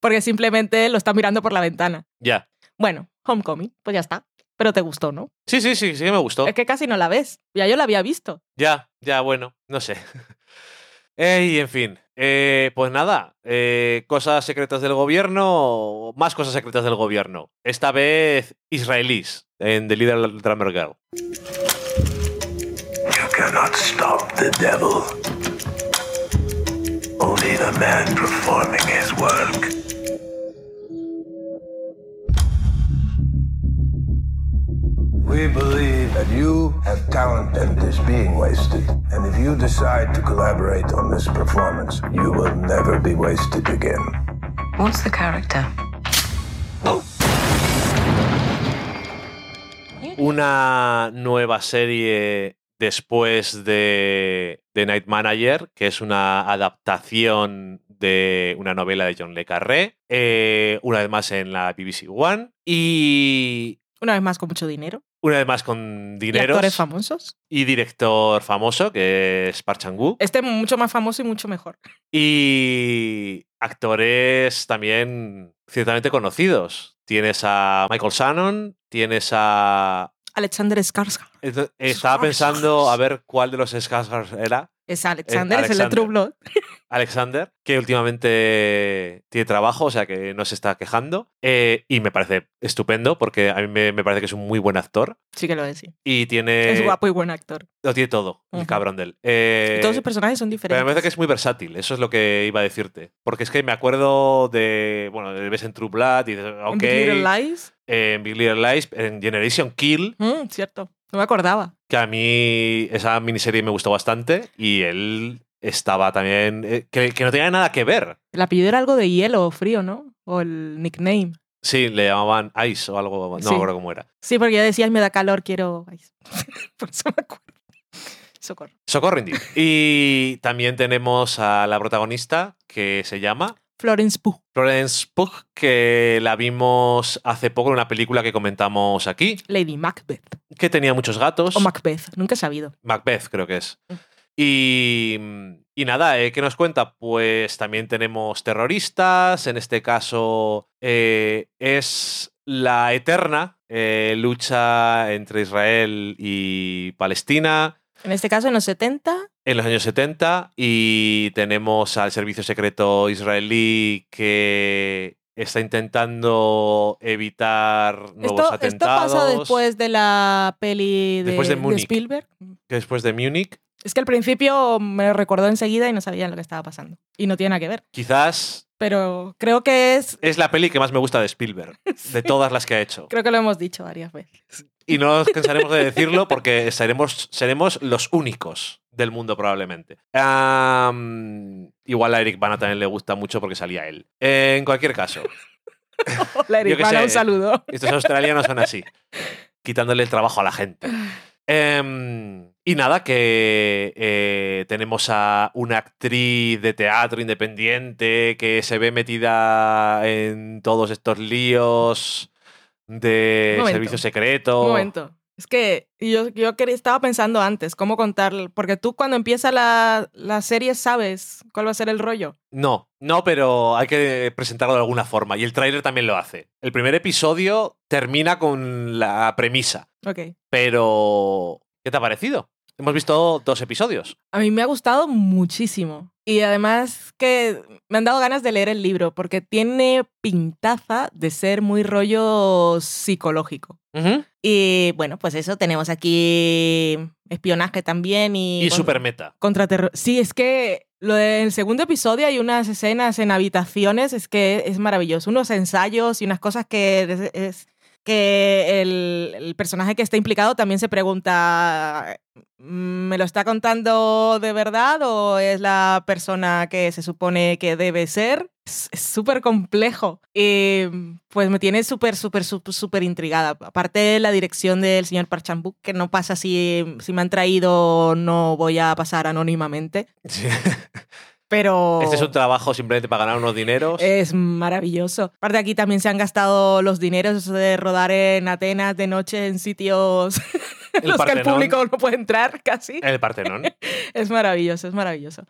Porque simplemente lo está mirando por la ventana. ya. Bueno, Homecoming, pues ya está. Pero te gustó, ¿no? Sí, sí, sí, sí que me gustó. Es que casi no la ves. Ya yo la había visto. Ya, ya, bueno, no sé. y en fin, eh, pues nada, eh, cosas secretas del gobierno, más cosas secretas del gobierno. Esta vez israelíes en The Little Drummer Girl. You cannot stop the devil. Only the man performing his work. We believe that you have talent that is being wasted. And if you decide to collaborate on this performance, you will never be wasted again. What's the character? Una nueva serie después de The Night Manager, que es una adaptación de una novela de John Le Carré, eh, una vez más en la BBC One y Una vez más con mucho dinero. una vez más con Y dineros actores famosos. y director famoso que es Park Chan-wook Este mucho más famoso y mucho mejor. y actores también ciertamente conocidos. Tienes a Michael Shannon, tienes a Alexander Skarsgård. Estaba pensando a ver cuál de los Skarsgård era. Es Alexander, es el de. True Blood. Alexander, que últimamente tiene trabajo, o sea que no se está quejando. Eh, y me parece estupendo porque a mí me, me parece que es un muy buen actor. Sí que lo es, sí. Y tiene. es guapo y buen actor. Lo tiene todo, el Ujú. cabrón de él. Eh, todos sus personajes son pero diferentes. me parece que es muy versátil, eso es lo que iba a decirte. Porque es que me acuerdo de. Bueno, ves en True Blood y dices, En ok. Big Little Lies. en Big Little Lies, en Generation Kill, Mm, cierto. No me acordaba. que a mí esa miniserie me gustó bastante y él estaba también. eh, que, que no tenía nada que ver. El apellido era algo de hielo o frío, ¿no? O el nickname. Sí, le llamaban Ice o algo, no Sí. me acuerdo cómo era. Sí, porque ya decías, me da calor, quiero... Ay, Por eso me acuerdo. Socorro. Socorro Indy. Y también tenemos a la protagonista que se llama Florence Pugh. Florence Pugh, que la vimos hace poco en una película que comentamos aquí, Lady Macbeth. que tenía muchos gatos. O Macbeth, nunca he sabido. Macbeth, creo que es. Mm. Y, y nada, eh, ¿qué nos cuenta? Pues también tenemos terroristas. En este caso, eh, es la eterna eh, lucha entre Israel y Palestina En este caso, en los 70. en los años 70 y tenemos al servicio secreto israelí que está intentando evitar nuevos Esto, esto atentados. pasa después de la peli de, Después de de Múnich. Spielberg. después de Múnich, Es que al principio me recordó enseguida y no sabía lo que estaba pasando. Y no tiene nada que ver. quizás Pero creo que es. es la peli que más me gusta de Spielberg, de todas las que ha hecho. Creo que lo hemos dicho varias veces. Y no nos cansaremos de decirlo porque seremos, seremos los únicos del mundo probablemente. Igual a Eric Bana también le gusta mucho porque salía él. En cualquier caso, Hola, Eric, Bana, sé. un saludo. estos australianos son así, quitándole el trabajo a la gente. Em, y nada, que eh, tenemos a una actriz de teatro independiente que se ve metida en todos estos líos de momento. servicio secreto. Un momento. Es que yo, yo estaba pensando antes cómo contar, porque tú cuando empieza la, la serie sabes cuál va a ser el rollo. No, no, pero hay que presentarlo de alguna forma. Y el tráiler también lo hace. El primer episodio termina con la premisa. Ok. Pero, ¿qué te ha parecido? Hemos visto dos episodios. A mí me ha gustado muchísimo. Y además que me han dado ganas de leer el libro, porque tiene pintaza de ser muy rollo psicológico. Y bueno, pues eso, tenemos aquí espionaje también y... Y super meta. Contraterror. Sí, es que lo del segundo episodio hay unas escenas en habitaciones, es que es maravilloso. Unos ensayos y unas cosas que es, es- que el, el personaje que está implicado también se pregunta, ¿me lo está contando de verdad o es la persona que se supone que debe ser? Es súper complejo. Y pues me tiene súper, súper, súper, intrigada. Aparte la dirección del señor Parchambuk, que no pasa si, si me han traído, no voy a pasar anónimamente. Pero Este es un trabajo simplemente para ganar unos dineros. es maravilloso. Aparte aquí también se han gastado los dineros de rodar en Atenas de noche en sitios en los que el público no puede entrar casi. En el Partenón. Es maravilloso, es maravilloso.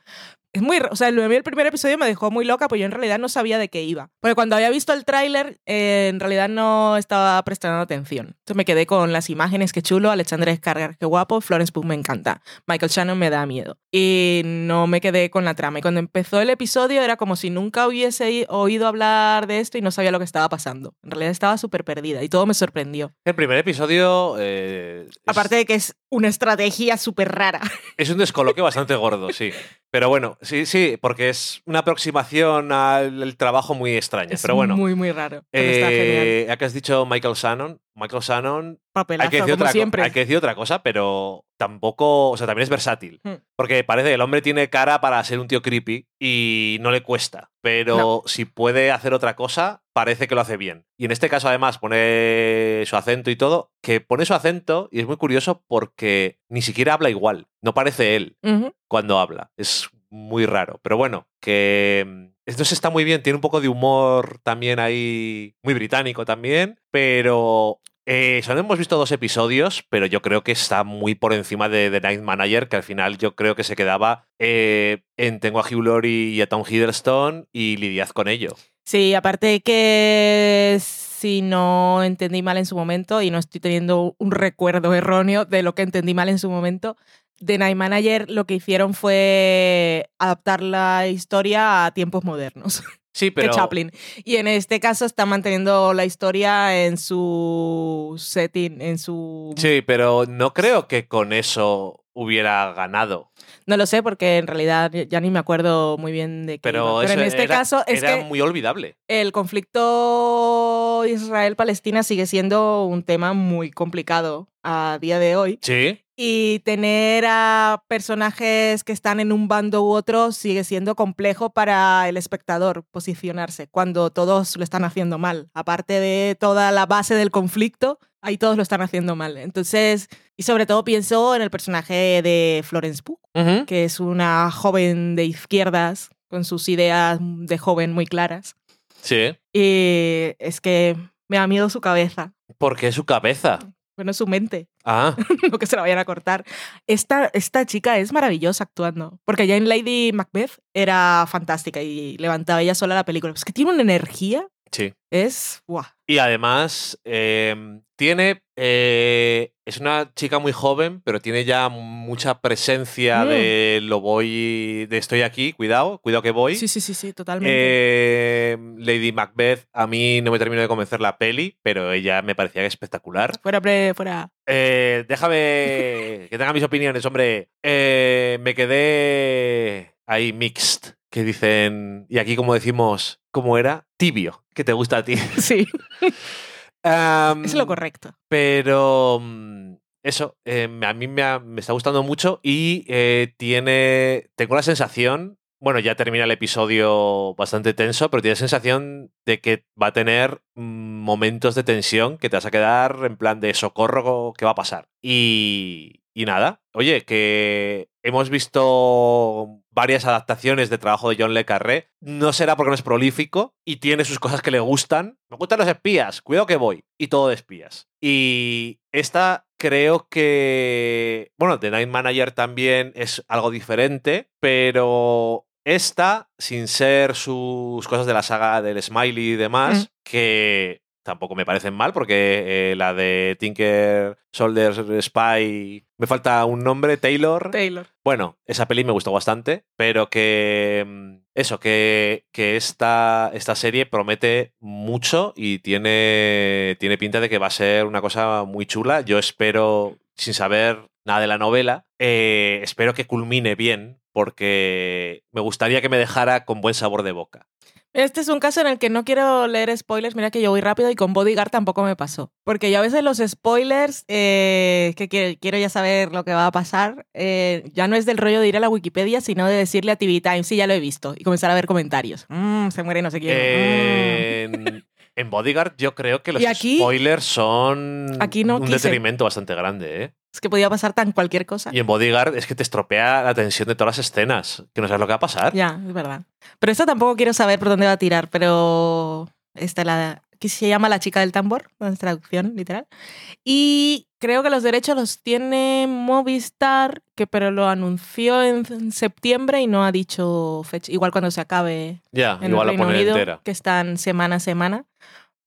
Es muy, o sea, el primer episodio me dejó muy loca, pues yo en realidad no sabía de qué iba. Porque cuando había visto el tráiler, eh, en realidad no estaba prestando atención. Entonces me quedé con las imágenes, qué chulo, Alexandre Descargar, qué guapo, Florence Pugh me encanta, Michael Shannon me da miedo. Y no me quedé con la trama. Y cuando empezó el episodio era como si nunca hubiese oído hablar de esto y no sabía lo que estaba pasando. En realidad estaba súper perdida y todo me sorprendió. El primer episodio eh, es, Aparte de que es una estrategia súper rara. es un descoloque bastante gordo, sí. Pero bueno, sí, sí, porque es una aproximación al trabajo muy extraña. Es Pero bueno, muy, muy raro. eh, ya que has dicho Michael Shannon, Michael Shannon Papelazo, hay que, decir como otra, siempre. hay que decir otra cosa, pero tampoco, o sea, también es versátil. Hmm. Porque parece que el hombre tiene cara para ser un tío creepy y no le cuesta. Pero No. si puede hacer otra cosa, parece que lo hace bien. Y en este caso, además, pone su acento y todo, que pone su acento y es muy curioso porque ni siquiera habla igual. No parece él cuando habla. Es muy raro. Pero bueno, que mm, entonces está muy bien. Tiene un poco de humor también ahí, muy británico también. Pero eh, solo hemos visto dos episodios, pero yo creo que está muy por encima de The Night Manager, que al final yo creo que se quedaba eh, en Tengo a Hugh Laurie y a Tom Hiddleston y lidiad con ello. Sí, aparte de que si no entendí mal en su momento y no estoy teniendo un recuerdo erróneo de lo que entendí mal en su momento, The Night Manager lo que hicieron fue adaptar la historia a tiempos modernos Sí, pero... que Chaplin. Y en este caso está manteniendo la historia en su setting, en su... Sí, pero no creo que con eso hubiera ganado. No lo sé porque en realidad ya ni me acuerdo muy bien de qué Pero. Pero en este era- caso es era que muy olvidable. el conflicto Israel-Palestina sigue siendo un tema muy complicado a día de hoy. Sí. Y tener a personajes que están en un bando u otro sigue siendo complejo para el espectador posicionarse cuando todos lo están haciendo mal. Aparte de toda la base del conflicto, ahí todos lo están haciendo mal. Entonces, y sobre todo pienso en el personaje de Florence Pugh, Que es una joven de izquierdas con sus ideas de joven muy claras. Sí. Y es que me da miedo su cabeza. Porque es su cabeza. Bueno, su mente. Ah, no que se la vayan a cortar. Esta, esta chica es maravillosa actuando. Porque ya en Lady Macbeth era fantástica y levantaba ella sola la película. Es que tiene una energía Sí. Es. Y además, eh, tiene. eh, es una chica muy joven, pero tiene ya mucha presencia Mm. de lo voy. de estoy aquí, cuidado, cuidado que voy. Sí, sí, sí, sí, totalmente. Eh, Lady Macbeth, a mí no me terminó de convencer la peli, pero ella me parecía espectacular. Fuera, pre- fuera. Eh, déjame que tenga mis opiniones, hombre. Eh, me quedé ahí mixed, que dicen, y aquí como decimos, ¿cómo era? Tibio, que te gusta a ti. Sí, es lo correcto. Pero mm, eso, eh, a mí me, ha- me está gustando mucho y eh, tiene, tengo la sensación, bueno, ya termina el episodio bastante tenso, pero tiene la sensación de que va a tener mm, momentos de tensión que te vas a quedar en plan de socorro, ¿qué va a pasar? Y, y nada, oye, que hemos visto varias adaptaciones de trabajo de John Le Carré. No será porque no es prolífico y tiene sus cosas que le gustan. Me gustan los espías, cuidado que voy. Y todo de espías. Y esta creo que. Bueno, The Night Manager también es algo diferente, pero. Esta, sin ser sus cosas de la saga del Smiley y demás, que tampoco me parecen mal, porque eh, la de Tinker Soldier Spy. Me falta un nombre, Taylor. Taylor. Bueno, esa peli me gustó bastante, pero que mm, eso, que, que esta, esta serie promete mucho y tiene, tiene pinta de que va a ser una cosa muy chula. Yo espero, sin saber nada de la novela, eh, espero que culmine bien, porque me gustaría que me dejara con buen sabor de boca. Este es un caso en el que no quiero leer spoilers. Mira que yo voy rápido y con Bodyguard tampoco me pasó. Porque yo a veces los spoilers, eh, que, quiero ya saber lo que va a pasar, eh, ya no es del rollo de ir a la Wikipedia, sino de decirle a TV Time, sí, ya lo he visto, y comenzar a ver comentarios. Mm, se muere no sé quién. Mm. En, Bodyguard yo creo que los aquí- spoilers son aquí no un quise. detrimento bastante grande, ¿eh? Es que podía pasar tan cualquier cosa. Y en Bodyguard es que te estropea la tensión de todas las escenas, que no sabes lo que va a pasar. Ya, es verdad. Pero esto tampoco quiero saber por dónde va a tirar, pero esta la que se llama La chica del tambor, es traducción literal. Y creo que los derechos los tiene Movistar, que pero lo anunció en, en septiembre y no ha dicho fecha. Igual cuando se acabe Ya, en igual el la Reino ponen Unido, entera. que están semana a semana.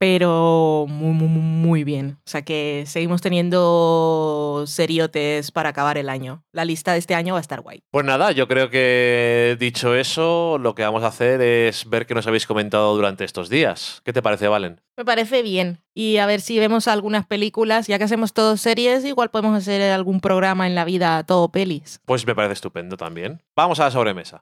Pero muy, muy, muy bien. O sea que seguimos teniendo seriotes para acabar el año. La lista de este año va a estar guay. Pues nada, yo creo que dicho eso, lo que vamos a hacer es ver qué nos habéis comentado durante estos días. ¿Qué te parece, Valen? Me parece bien. Y a ver si vemos algunas películas. Ya que hacemos todo series, igual podemos hacer algún programa en la vida todo pelis. Pues me parece estupendo también. Vamos a la sobremesa.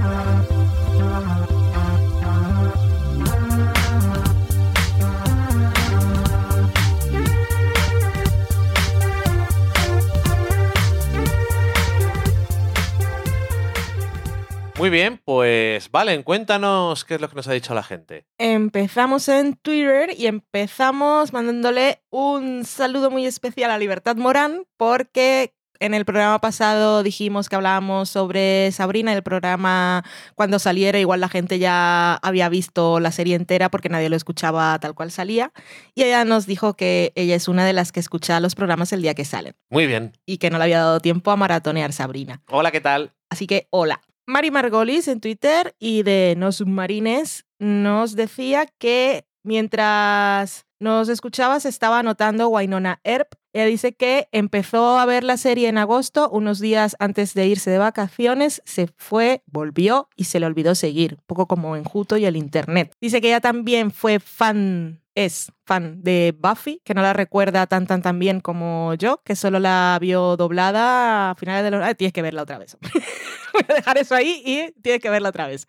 Muy bien, pues Valen, cuéntanos qué es lo que nos ha dicho la gente. Empezamos en Twitter y empezamos mandándole un saludo muy especial a Libertad Morán porque en el programa pasado dijimos que hablábamos sobre Sabrina, el programa cuando saliera igual la gente ya había visto la serie entera porque nadie lo escuchaba tal cual salía y ella nos dijo que ella es una de las que escucha los programas el día que salen Muy bien. y que no le había dado tiempo a maratonear Sabrina. Hola, ¿qué tal? Así que hola. Mari Margolis en Twitter y de No Submarines nos decía que mientras nos escuchabas estaba anotando Wynonna Earp. Ella dice que empezó a ver la serie en agosto, unos días antes de irse de vacaciones, se fue, volvió y se le olvidó seguir, un poco como en Juto y el Internet. Dice que ella también fue fan, es fan de Buffy, que no la recuerda tan tan tan bien como yo, que solo la vio doblada a finales de los... Ah, tienes que verla otra vez. Voy a dejar eso ahí y tienes que verla otra vez.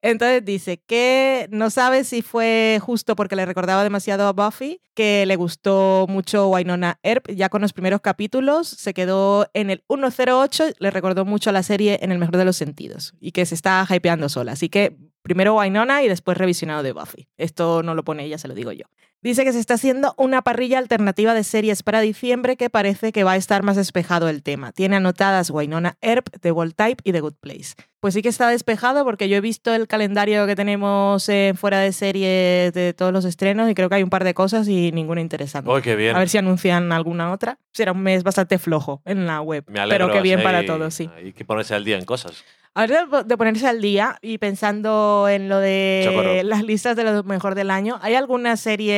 Entonces dice que no sabe si fue justo porque le recordaba demasiado a Buffy, que le gustó mucho Wynonna Earp ya con los primeros capítulos, se quedó en el 108, le recordó mucho a la serie en el mejor de los sentidos y que se está hypeando sola. Así que primero Wynonna y después revisionado de Buffy. Esto no lo pone ella, se lo digo yo. Dice que se está haciendo una parrilla alternativa de series para diciembre que parece que va a estar más despejado el tema. Tiene anotadas Wynonna Earp, The World Type y The Good Place. Pues sí que está despejado porque yo he visto el calendario que tenemos eh, fuera de serie de todos los estrenos y creo que hay un par de cosas y ninguna interesante. ¡Uy, qué bien! A ver si anuncian alguna otra. Será un mes bastante flojo en la web. Me alegro, pero qué bien para todos, sí. Hay que ponerse al día en cosas. A ver, de- ponerse al día y pensando en lo de las listas de lo mejor del año, ¿hay alguna serie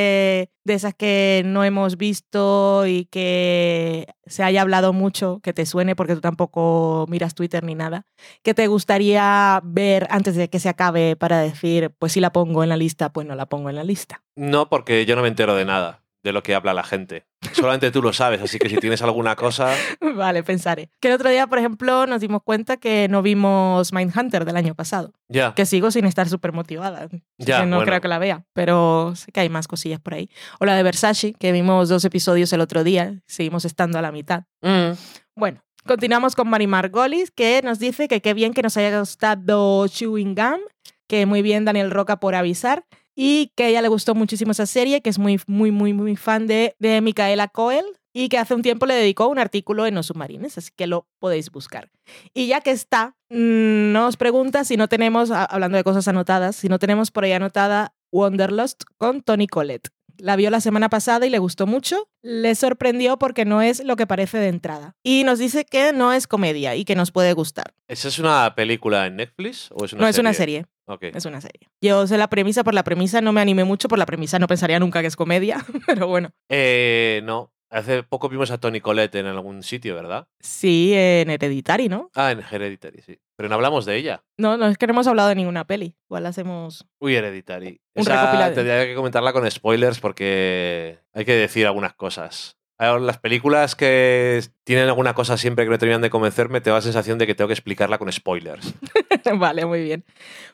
de esas que no hemos visto y que se haya hablado mucho, que te suene porque tú tampoco miras Twitter ni nada, que te gustaría ver antes de que se acabe para decir, pues si la pongo en la lista, pues no la pongo en la lista? No, porque yo no me entero de nada de lo que habla la gente. Solamente tú lo sabes, así que si tienes alguna cosa... vale, pensaré. Que el otro día, por ejemplo, nos dimos cuenta que no vimos Mindhunter del año pasado. Ya. que sigo sin estar súper motivada. Ya, que no bueno. creo que la vea, pero sé que hay más cosillas por ahí. O la de Versace, que vimos dos episodios el otro día, seguimos estando a la mitad. Mm. Bueno, continuamos con Mari Margolis, que nos dice que qué bien que nos haya gustado Chewing Gum, que muy bien Daniel Roca por avisar, y que a ella le gustó muchísimo esa serie, que es muy, muy, muy, muy fan de, de Micaela Coel, y que hace un tiempo le dedicó un artículo en Los Submarines, así que lo podéis buscar. Y ya que está, mm, nos pregunta si no tenemos, a- hablando de cosas anotadas, si no tenemos por ahí anotada Wanderlust con Tony Collette. La vio la semana pasada y le gustó mucho. Le sorprendió porque no es lo que parece de entrada. Y nos dice que no es comedia y que nos puede gustar. ¿Esa es una película en Netflix o es una no serie? es una serie, Ok. es una serie. Yo sé la premisa por la premisa, no me animé mucho por la premisa, no pensaría nunca que es comedia, pero bueno. Eh, no. Hace poco vimos a Tony Collette en algún sitio, ¿verdad? Sí, en Hereditary, ¿no? Ah, en Hereditary, sí. Pero no hablamos de ella. No, no es que no hemos hablado de ninguna peli. Igual hacemos... Uy, Hereditary. Un Esa tendría que comentarla con spoilers porque hay que decir algunas cosas. Ahora, Las películas que tienen alguna cosa siempre que no terminan de convencerme, te da la sensación de que tengo que explicarla con spoilers. vale, muy bien.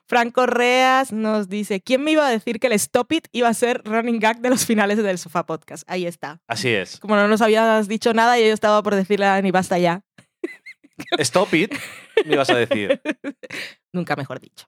Fran Correas nos dice, ¿quién me iba a decir que el Stop It iba a ser running gag de los finales del Sofá Podcast? Ahí está. Así es. Como no nos habías dicho nada, yo estaba por decirle ni basta ya. Stop it, me ibas a decir. Nunca mejor dicho.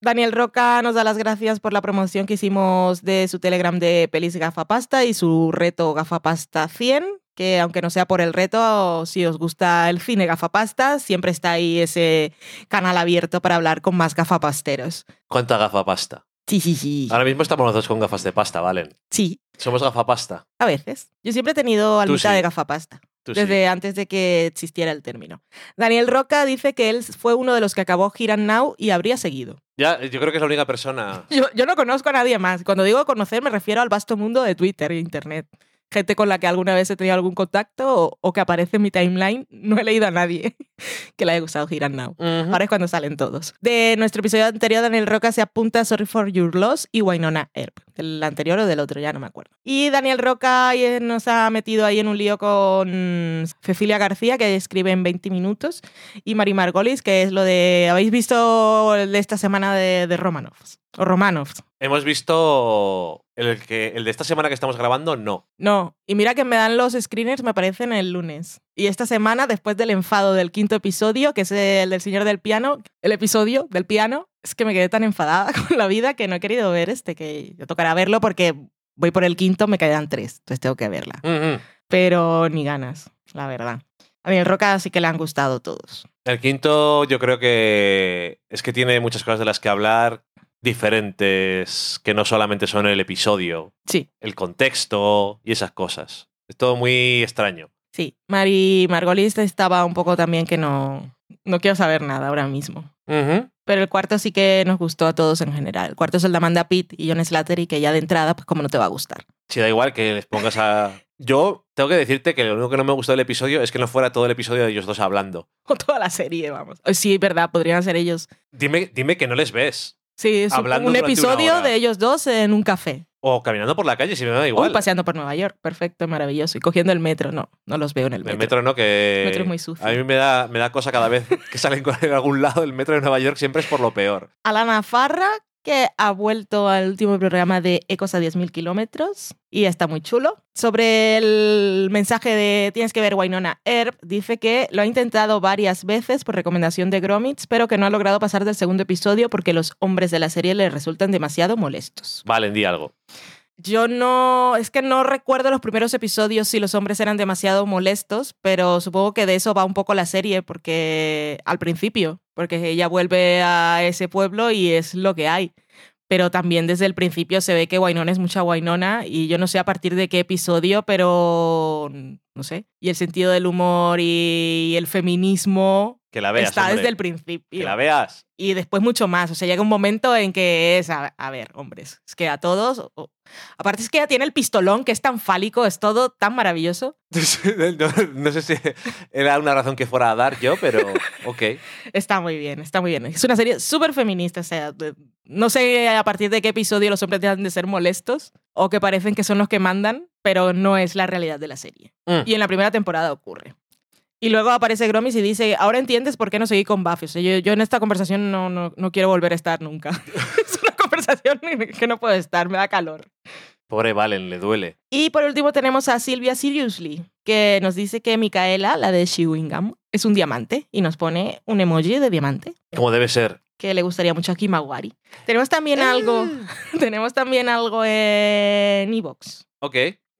Daniel Roca nos da las gracias por la promoción que hicimos de su Telegram de Pelis Gafapasta y su reto Gafapasta 100, que aunque no sea por el reto, si os gusta el cine Gafapasta, siempre está ahí ese canal abierto para hablar con más gafapasteros. ¿Cuánta gafapasta? Sí, sí, sí. Ahora mismo estamos los dos con gafas de pasta, ¿valen? Sí, Somos gafapasta. a veces. Yo siempre he tenido almita sí. de gafapasta. Tú sí. desde antes de que existiera el término. Daniel Roca dice que él fue uno de los que acabó Giran Now y habría seguido. Ya, yo creo que es la única persona. Yo, yo no conozco a nadie más. Cuando digo conocer me refiero al vasto mundo de Twitter e Internet. Gente con la que alguna vez he tenido algún contacto o, o que aparece en mi timeline. No he leído a nadie que le haya gustado Giran Now. Ahora es cuando salen todos. De nuestro episodio anterior, Daniel Roca se apunta a Sorry for Your Loss y Wynonna Earp. Del anterior o del otro, ya no me acuerdo. Y Daniel Roca nos ha metido ahí en un lío con Cecilia García, que escribe en 20 minutos, y Mari Margolis, que es lo de. ¿Habéis visto de esta semana de, de Romanovs? O Romanovs. Hemos visto el, que, el de esta semana que estamos grabando, no. No, y mira que me dan los screeners, me aparecen el lunes. Y esta semana, después del enfado del quinto episodio, que es el del Señor del Piano, el episodio del piano, es que me quedé tan enfadada con la vida que no he querido ver este, que yo tocará verlo porque voy por el quinto, me quedan tres, entonces tengo que verla. Ujú. Pero ni ganas, la verdad. A mí el Roca sí que le han gustado todos. El quinto, yo creo que es que tiene muchas cosas de las que hablar diferentes, que no solamente son el episodio, Sí, el contexto y esas cosas. Es todo muy extraño. sí. Mari Margolis estaba un poco también que no, no quiero saber nada ahora mismo. Pero el cuarto sí que nos gustó a todos en general. El cuarto es el de Amanda Pitt y John Slattery, que ya de entrada, pues como no te va a gustar. Si da igual que les pongas a... Yo tengo que decirte que lo único que no me gustó del episodio es que no fuera todo el episodio de ellos dos hablando. O toda la serie, vamos. Sí, es verdad, podrían ser ellos. Dime, dime que no les ves. Sí, es Hablando un episodio de ellos dos en un café. O caminando por la calle, si me da O igual. paseando por Nueva York. Perfecto, maravilloso. Y cogiendo el metro. No, no los veo en el metro. El metro no, que. El metro es muy sucio. A mí me da, me da cosa cada vez que salen con en algún lado del metro de Nueva York, siempre es por lo peor. Alana Farra, que ha vuelto al último programa de Ecos a 10.000 kilómetros y está muy chulo. Sobre el mensaje de tienes que ver Wynonna Earp, dice que lo ha intentado varias veces por recomendación de Gromits, pero que no ha logrado pasar del segundo episodio porque los hombres de la serie le resultan demasiado molestos. Valen, di algo. Yo no, es que no recuerdo los primeros episodios si los hombres eran demasiado molestos, pero supongo que de eso va un poco la serie, porque al principio, porque ella vuelve a ese pueblo y es lo que hay. Pero también desde el principio se ve que Wynonna es mucha Wynonna y yo no sé a partir de qué episodio, pero no sé. Y el sentido del humor y el feminismo Que la veas. está hombre. desde el principio. Que la veas. Y después mucho más. O sea, llega un momento en que es, a, a ver, hombres, es que a todos... o- aparte es que ella tiene el pistolón que es tan fálico, es todo tan maravilloso. no, no sé si era una razón que fuera a dar yo, pero ok. Está muy bien, está muy bien. Es una serie súper feminista. O sea, no sé a partir de qué episodio los hombres dejan de ser molestos o que parecen que son los que mandan, pero no es la realidad de la serie. Mm. Y en la primera temporada ocurre. Y luego aparece Gromis y dice, ahora entiendes por qué no seguí con Buffy. O sea, yo, yo en esta conversación no, no, no quiero volver a estar nunca. es una conversación que no puedo estar, me da calor. Pobre Valen, le duele. Y por último tenemos a Silvia Seriously, que nos dice que Micaela, la de Shewingham, es un diamante y nos pone un emoji de diamante Como debe ser. Que le gustaría mucho a Kimawari. Tenemos también algo, tenemos también algo en Evox. Ok.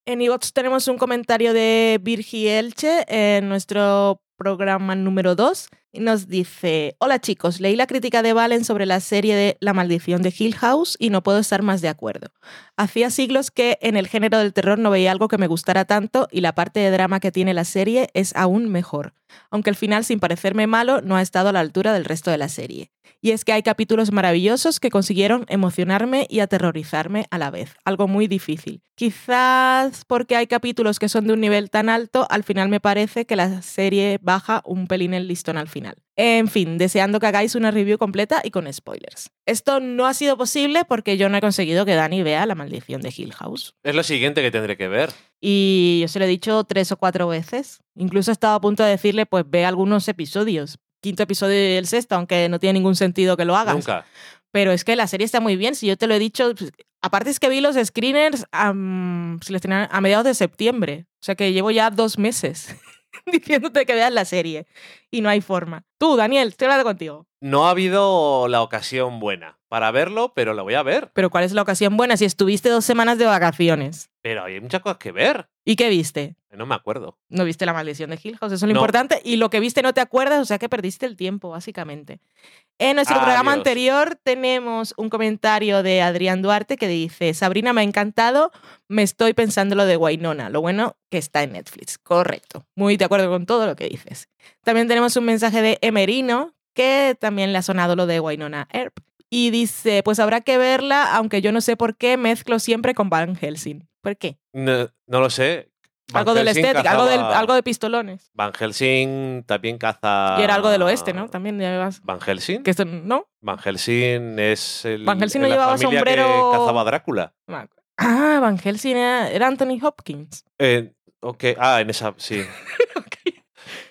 En Evox tenemos un comentario de Virgi Elche en nuestro programa número 2 y nos dice, hola chicos, leí la crítica de Valen sobre la serie de La maldición de Hill House y no puedo estar más de acuerdo. Hacía siglos que en el género del terror no veía algo que me gustara tanto y la parte de drama que tiene la serie es aún mejor, aunque el final sin parecerme malo no ha estado a la altura del resto de la serie. Y es que hay capítulos maravillosos que consiguieron emocionarme y aterrorizarme a la vez, algo muy difícil. Quizás porque hay capítulos que son de un nivel tan alto, al final me parece que la serie baja un pelín el listón al final. En fin, deseando que hagáis una review completa y con spoilers. Esto no ha sido posible porque yo no he conseguido que Dani vea La maldición de Hill House. Es lo siguiente que tendré que ver. Y yo se lo he dicho tres o cuatro veces. Incluso he estado a punto de decirle, pues ve algunos episodios. Quinto episodio y el sexto, aunque no tiene ningún sentido que lo hagas. Nunca. Pero es que la serie está muy bien. Si yo te lo he dicho, pues, aparte es que vi los screeners a mediados de septiembre. O sea que llevo ya dos meses diciéndote que veas la serie. Y no hay forma. Tú, Daniel, estoy hablando contigo. No ha habido la ocasión buena para verlo, pero lo voy a ver. Pero ¿cuál es la ocasión buena si estuviste dos semanas de vacaciones? Pero hay muchas cosas que ver. ¿Y qué viste? No me acuerdo. No viste la maldición de Hill House, eso es lo No. importante. Y lo que viste no te acuerdas, o sea que perdiste el tiempo, básicamente. En nuestro Adiós. programa anterior tenemos un comentario de Adrián Duarte que dice: Sabrina me ha encantado, me estoy pensando lo de Wainona. Lo bueno que está en Netflix. Correcto. Muy de acuerdo con todo lo que dices. También tenemos un mensaje de Emerino que también le ha sonado lo de Wainona Earp. Y dice: Pues habrá que verla, aunque yo no sé por qué mezclo siempre con Van Helsing. ¿Por qué? No, no lo sé. Van algo de la Helsing estética, algo, del- algo de pistolones. Van Helsing también caza. Y era algo del oeste, ¿no? También llevas. Van Helsing. Que esto, ¿no? Van Helsing es el. Van Helsing no llevaba sombrero- que cazaba a Drácula. Ah, Van Helsing era, era Anthony Hopkins. Eh, ok, ah, en esa, sí.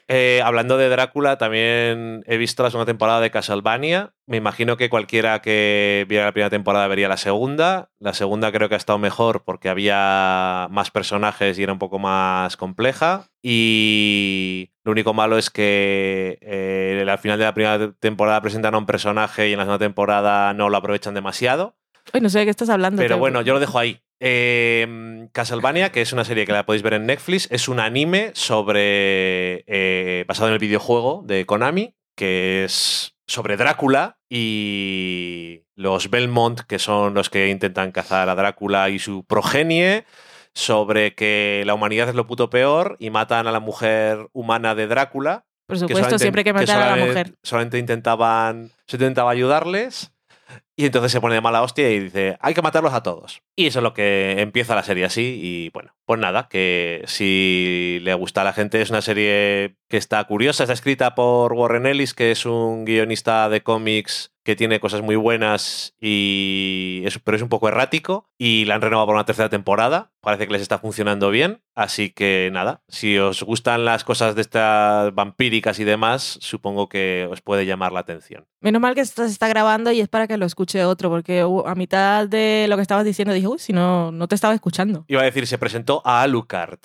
Eh, hablando de Drácula, también he visto la segunda temporada de Castlevania. Me imagino que cualquiera que viera la primera temporada vería la segunda. La segunda creo que ha estado mejor porque había más personajes y era un poco más compleja. Y lo único malo es que eh, al final de la primera temporada presentan a un personaje y en la segunda temporada no lo aprovechan demasiado. No sé de qué estás hablando. Pero bueno, yo lo dejo ahí. Eh, Castlevania, que es una serie que la podéis ver en Netflix, es un anime sobre. eh, basado en el videojuego de Konami, que es sobre Drácula y los Belmont, que son los que intentan cazar a Drácula y su progenie, sobre que la humanidad es lo puto peor y matan a la mujer humana de Drácula. Por supuesto, siempre que a la mujer. Solamente intentaban, se intentaba ayudarles y entonces se pone de mala hostia y dice, hay que matarlos a todos. Y eso es lo que empieza la serie así y bueno, pues nada, que si le gusta a la gente es una serie que está curiosa, está escrita por Warren Ellis, que es un guionista de cómics que tiene cosas muy buenas y es, pero es un poco errático y la han renovado por una tercera temporada. Parece que les está funcionando bien, así que nada, si os gustan las cosas de estas vampíricas y demás, supongo que os puede llamar la atención. Menos mal que esto se está grabando y es para que lo escuche otro, porque uh, a mitad de lo que estabas diciendo dije, uy, si no, no te estaba escuchando. Iba a decir, se presentó a Alucard.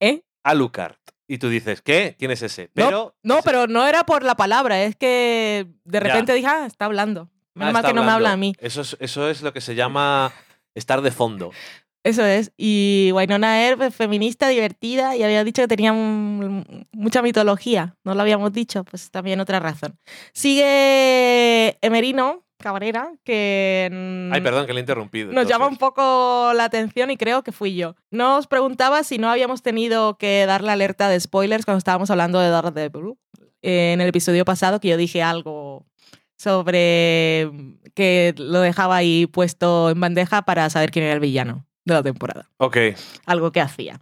¿Eh? Alucard. Y tú dices, ¿qué? ¿Quién es ese? Pero No, pero no era por la palabra, es que de Ya. repente dije, ah, está hablando. Menos Ah, mal que no me habla a mí. Eso es, eso es lo que se llama estar de fondo. Eso es. Y Wynonna Earp, feminista, divertida, y había dicho que tenía un- mucha mitología. No lo habíamos dicho, pues también otra razón. Sigue Emerino Cabrera, que Ay, perdón, que le he interrumpido. nos llama entonces. un poco la atención y creo que fui yo. Nos preguntaba si no habíamos tenido que dar la alerta de spoilers cuando estábamos hablando de Daredevil. Eh, En el episodio pasado que yo dije algo sobre que lo dejaba ahí puesto en bandeja para saber quién era el villano de la temporada. Ok. Algo que hacía.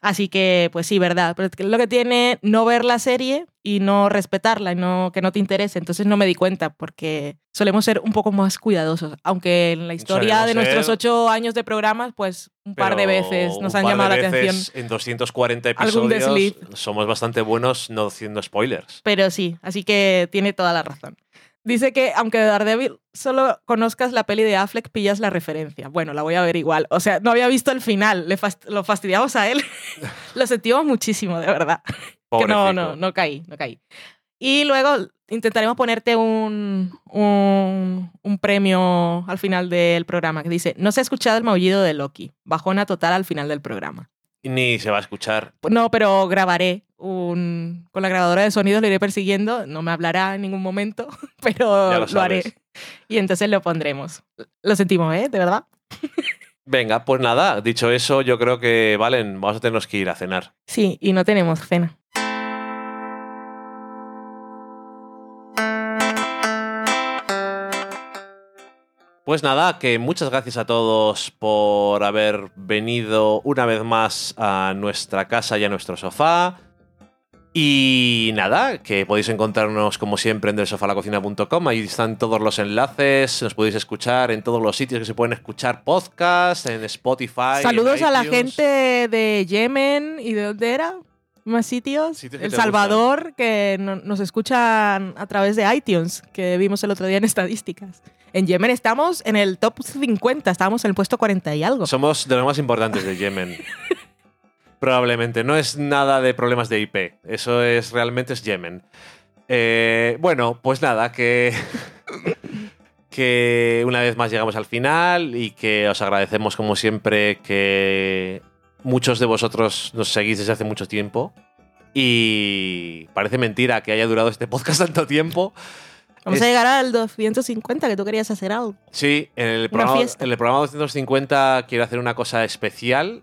Así que, pues sí, verdad. Pero lo que tiene no ver la serie y no respetarla y no, que no te interese. Entonces no me di cuenta porque solemos ser un poco más cuidadosos. Aunque en la historia Solemos de nuestros ser- ocho años de programas, pues un par de veces nos han llamado la atención. En 240 Algún episodios somos bastante buenos no haciendo spoilers. Pero sí, así que tiene toda la razón. Dice que aunque de Daredevil solo conozcas la peli de Affleck, pillas la referencia. Bueno, la voy a ver igual. O sea, no había visto el final. Le fast- lo fastidiamos a él. lo sentimos muchísimo, de verdad. que no, no, no caí, no caí. Y luego intentaremos ponerte un, un, un premio al final del programa que dice, no se ha escuchado el maullido de Loki. Bajona total al final del programa. Ni se va a escuchar. No, pero grabaré un, con la grabadora de sonidos, lo iré persiguiendo. No me hablará en ningún momento, pero lo, lo haré. Y entonces lo pondremos. Lo sentimos, ¿eh? De verdad. Venga, pues nada, dicho eso, yo creo que, Valen, vamos a tenernos que ir a cenar. Sí, y no tenemos cena. Pues nada, que muchas gracias a todos por haber venido una vez más a nuestra casa y a nuestro sofá. Y nada, que podéis encontrarnos como siempre en delsofalacocina.com. Ahí están todos los enlaces. Nos podéis escuchar en todos los sitios que se pueden escuchar podcasts, en Spotify. Saludos en a la gente de Yemen y de dónde era. Más sitios. El Salvador, que no- nos escuchan a través de iTunes, que vimos el otro día en estadísticas. En Yemen estamos en el top 50, estábamos en el puesto 40 y algo. Somos de los más importantes de Yemen. Probablemente. No es nada de problemas de IP. Eso es realmente es Yemen. Eh, bueno, pues nada, que. que una vez más llegamos al final y que os agradecemos como siempre que muchos de vosotros nos seguís desde hace mucho tiempo. Y parece mentira que haya durado este podcast tanto tiempo. Vamos Es- a llegar al 250, que tú querías hacer algo. Sí, en el, programa, fiesta. en el programa 250 quiero hacer una cosa especial,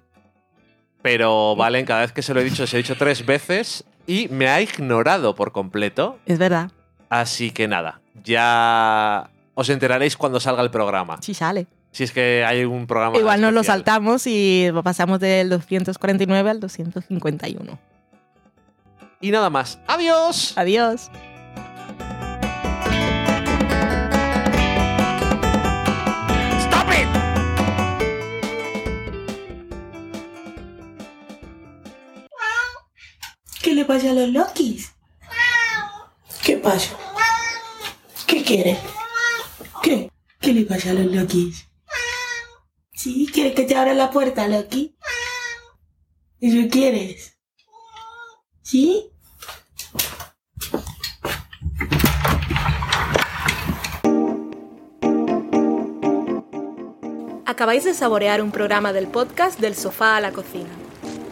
pero Valen, cada vez que se lo he dicho, se lo he dicho tres veces y me ha ignorado por completo. Es verdad, Así que nada, ya os enteraréis cuando salga el programa. sí sale. Si es que hay un programa. Igual nos lo saltamos y pasamos del 249 al 251. Y nada más. ¡Adiós! Adiós. ¿Qué le pasa a los Lokis? ¿Qué pasa? ¿Qué quiere? ¿Qué? ¿Qué le pasa a los Lokis? ¿Sí? ¿Quieres que te abra la puerta, Loki? ¿Eso quieres? ¿Sí? Acabáis de saborear un programa del podcast Del Sofá a la Cocina.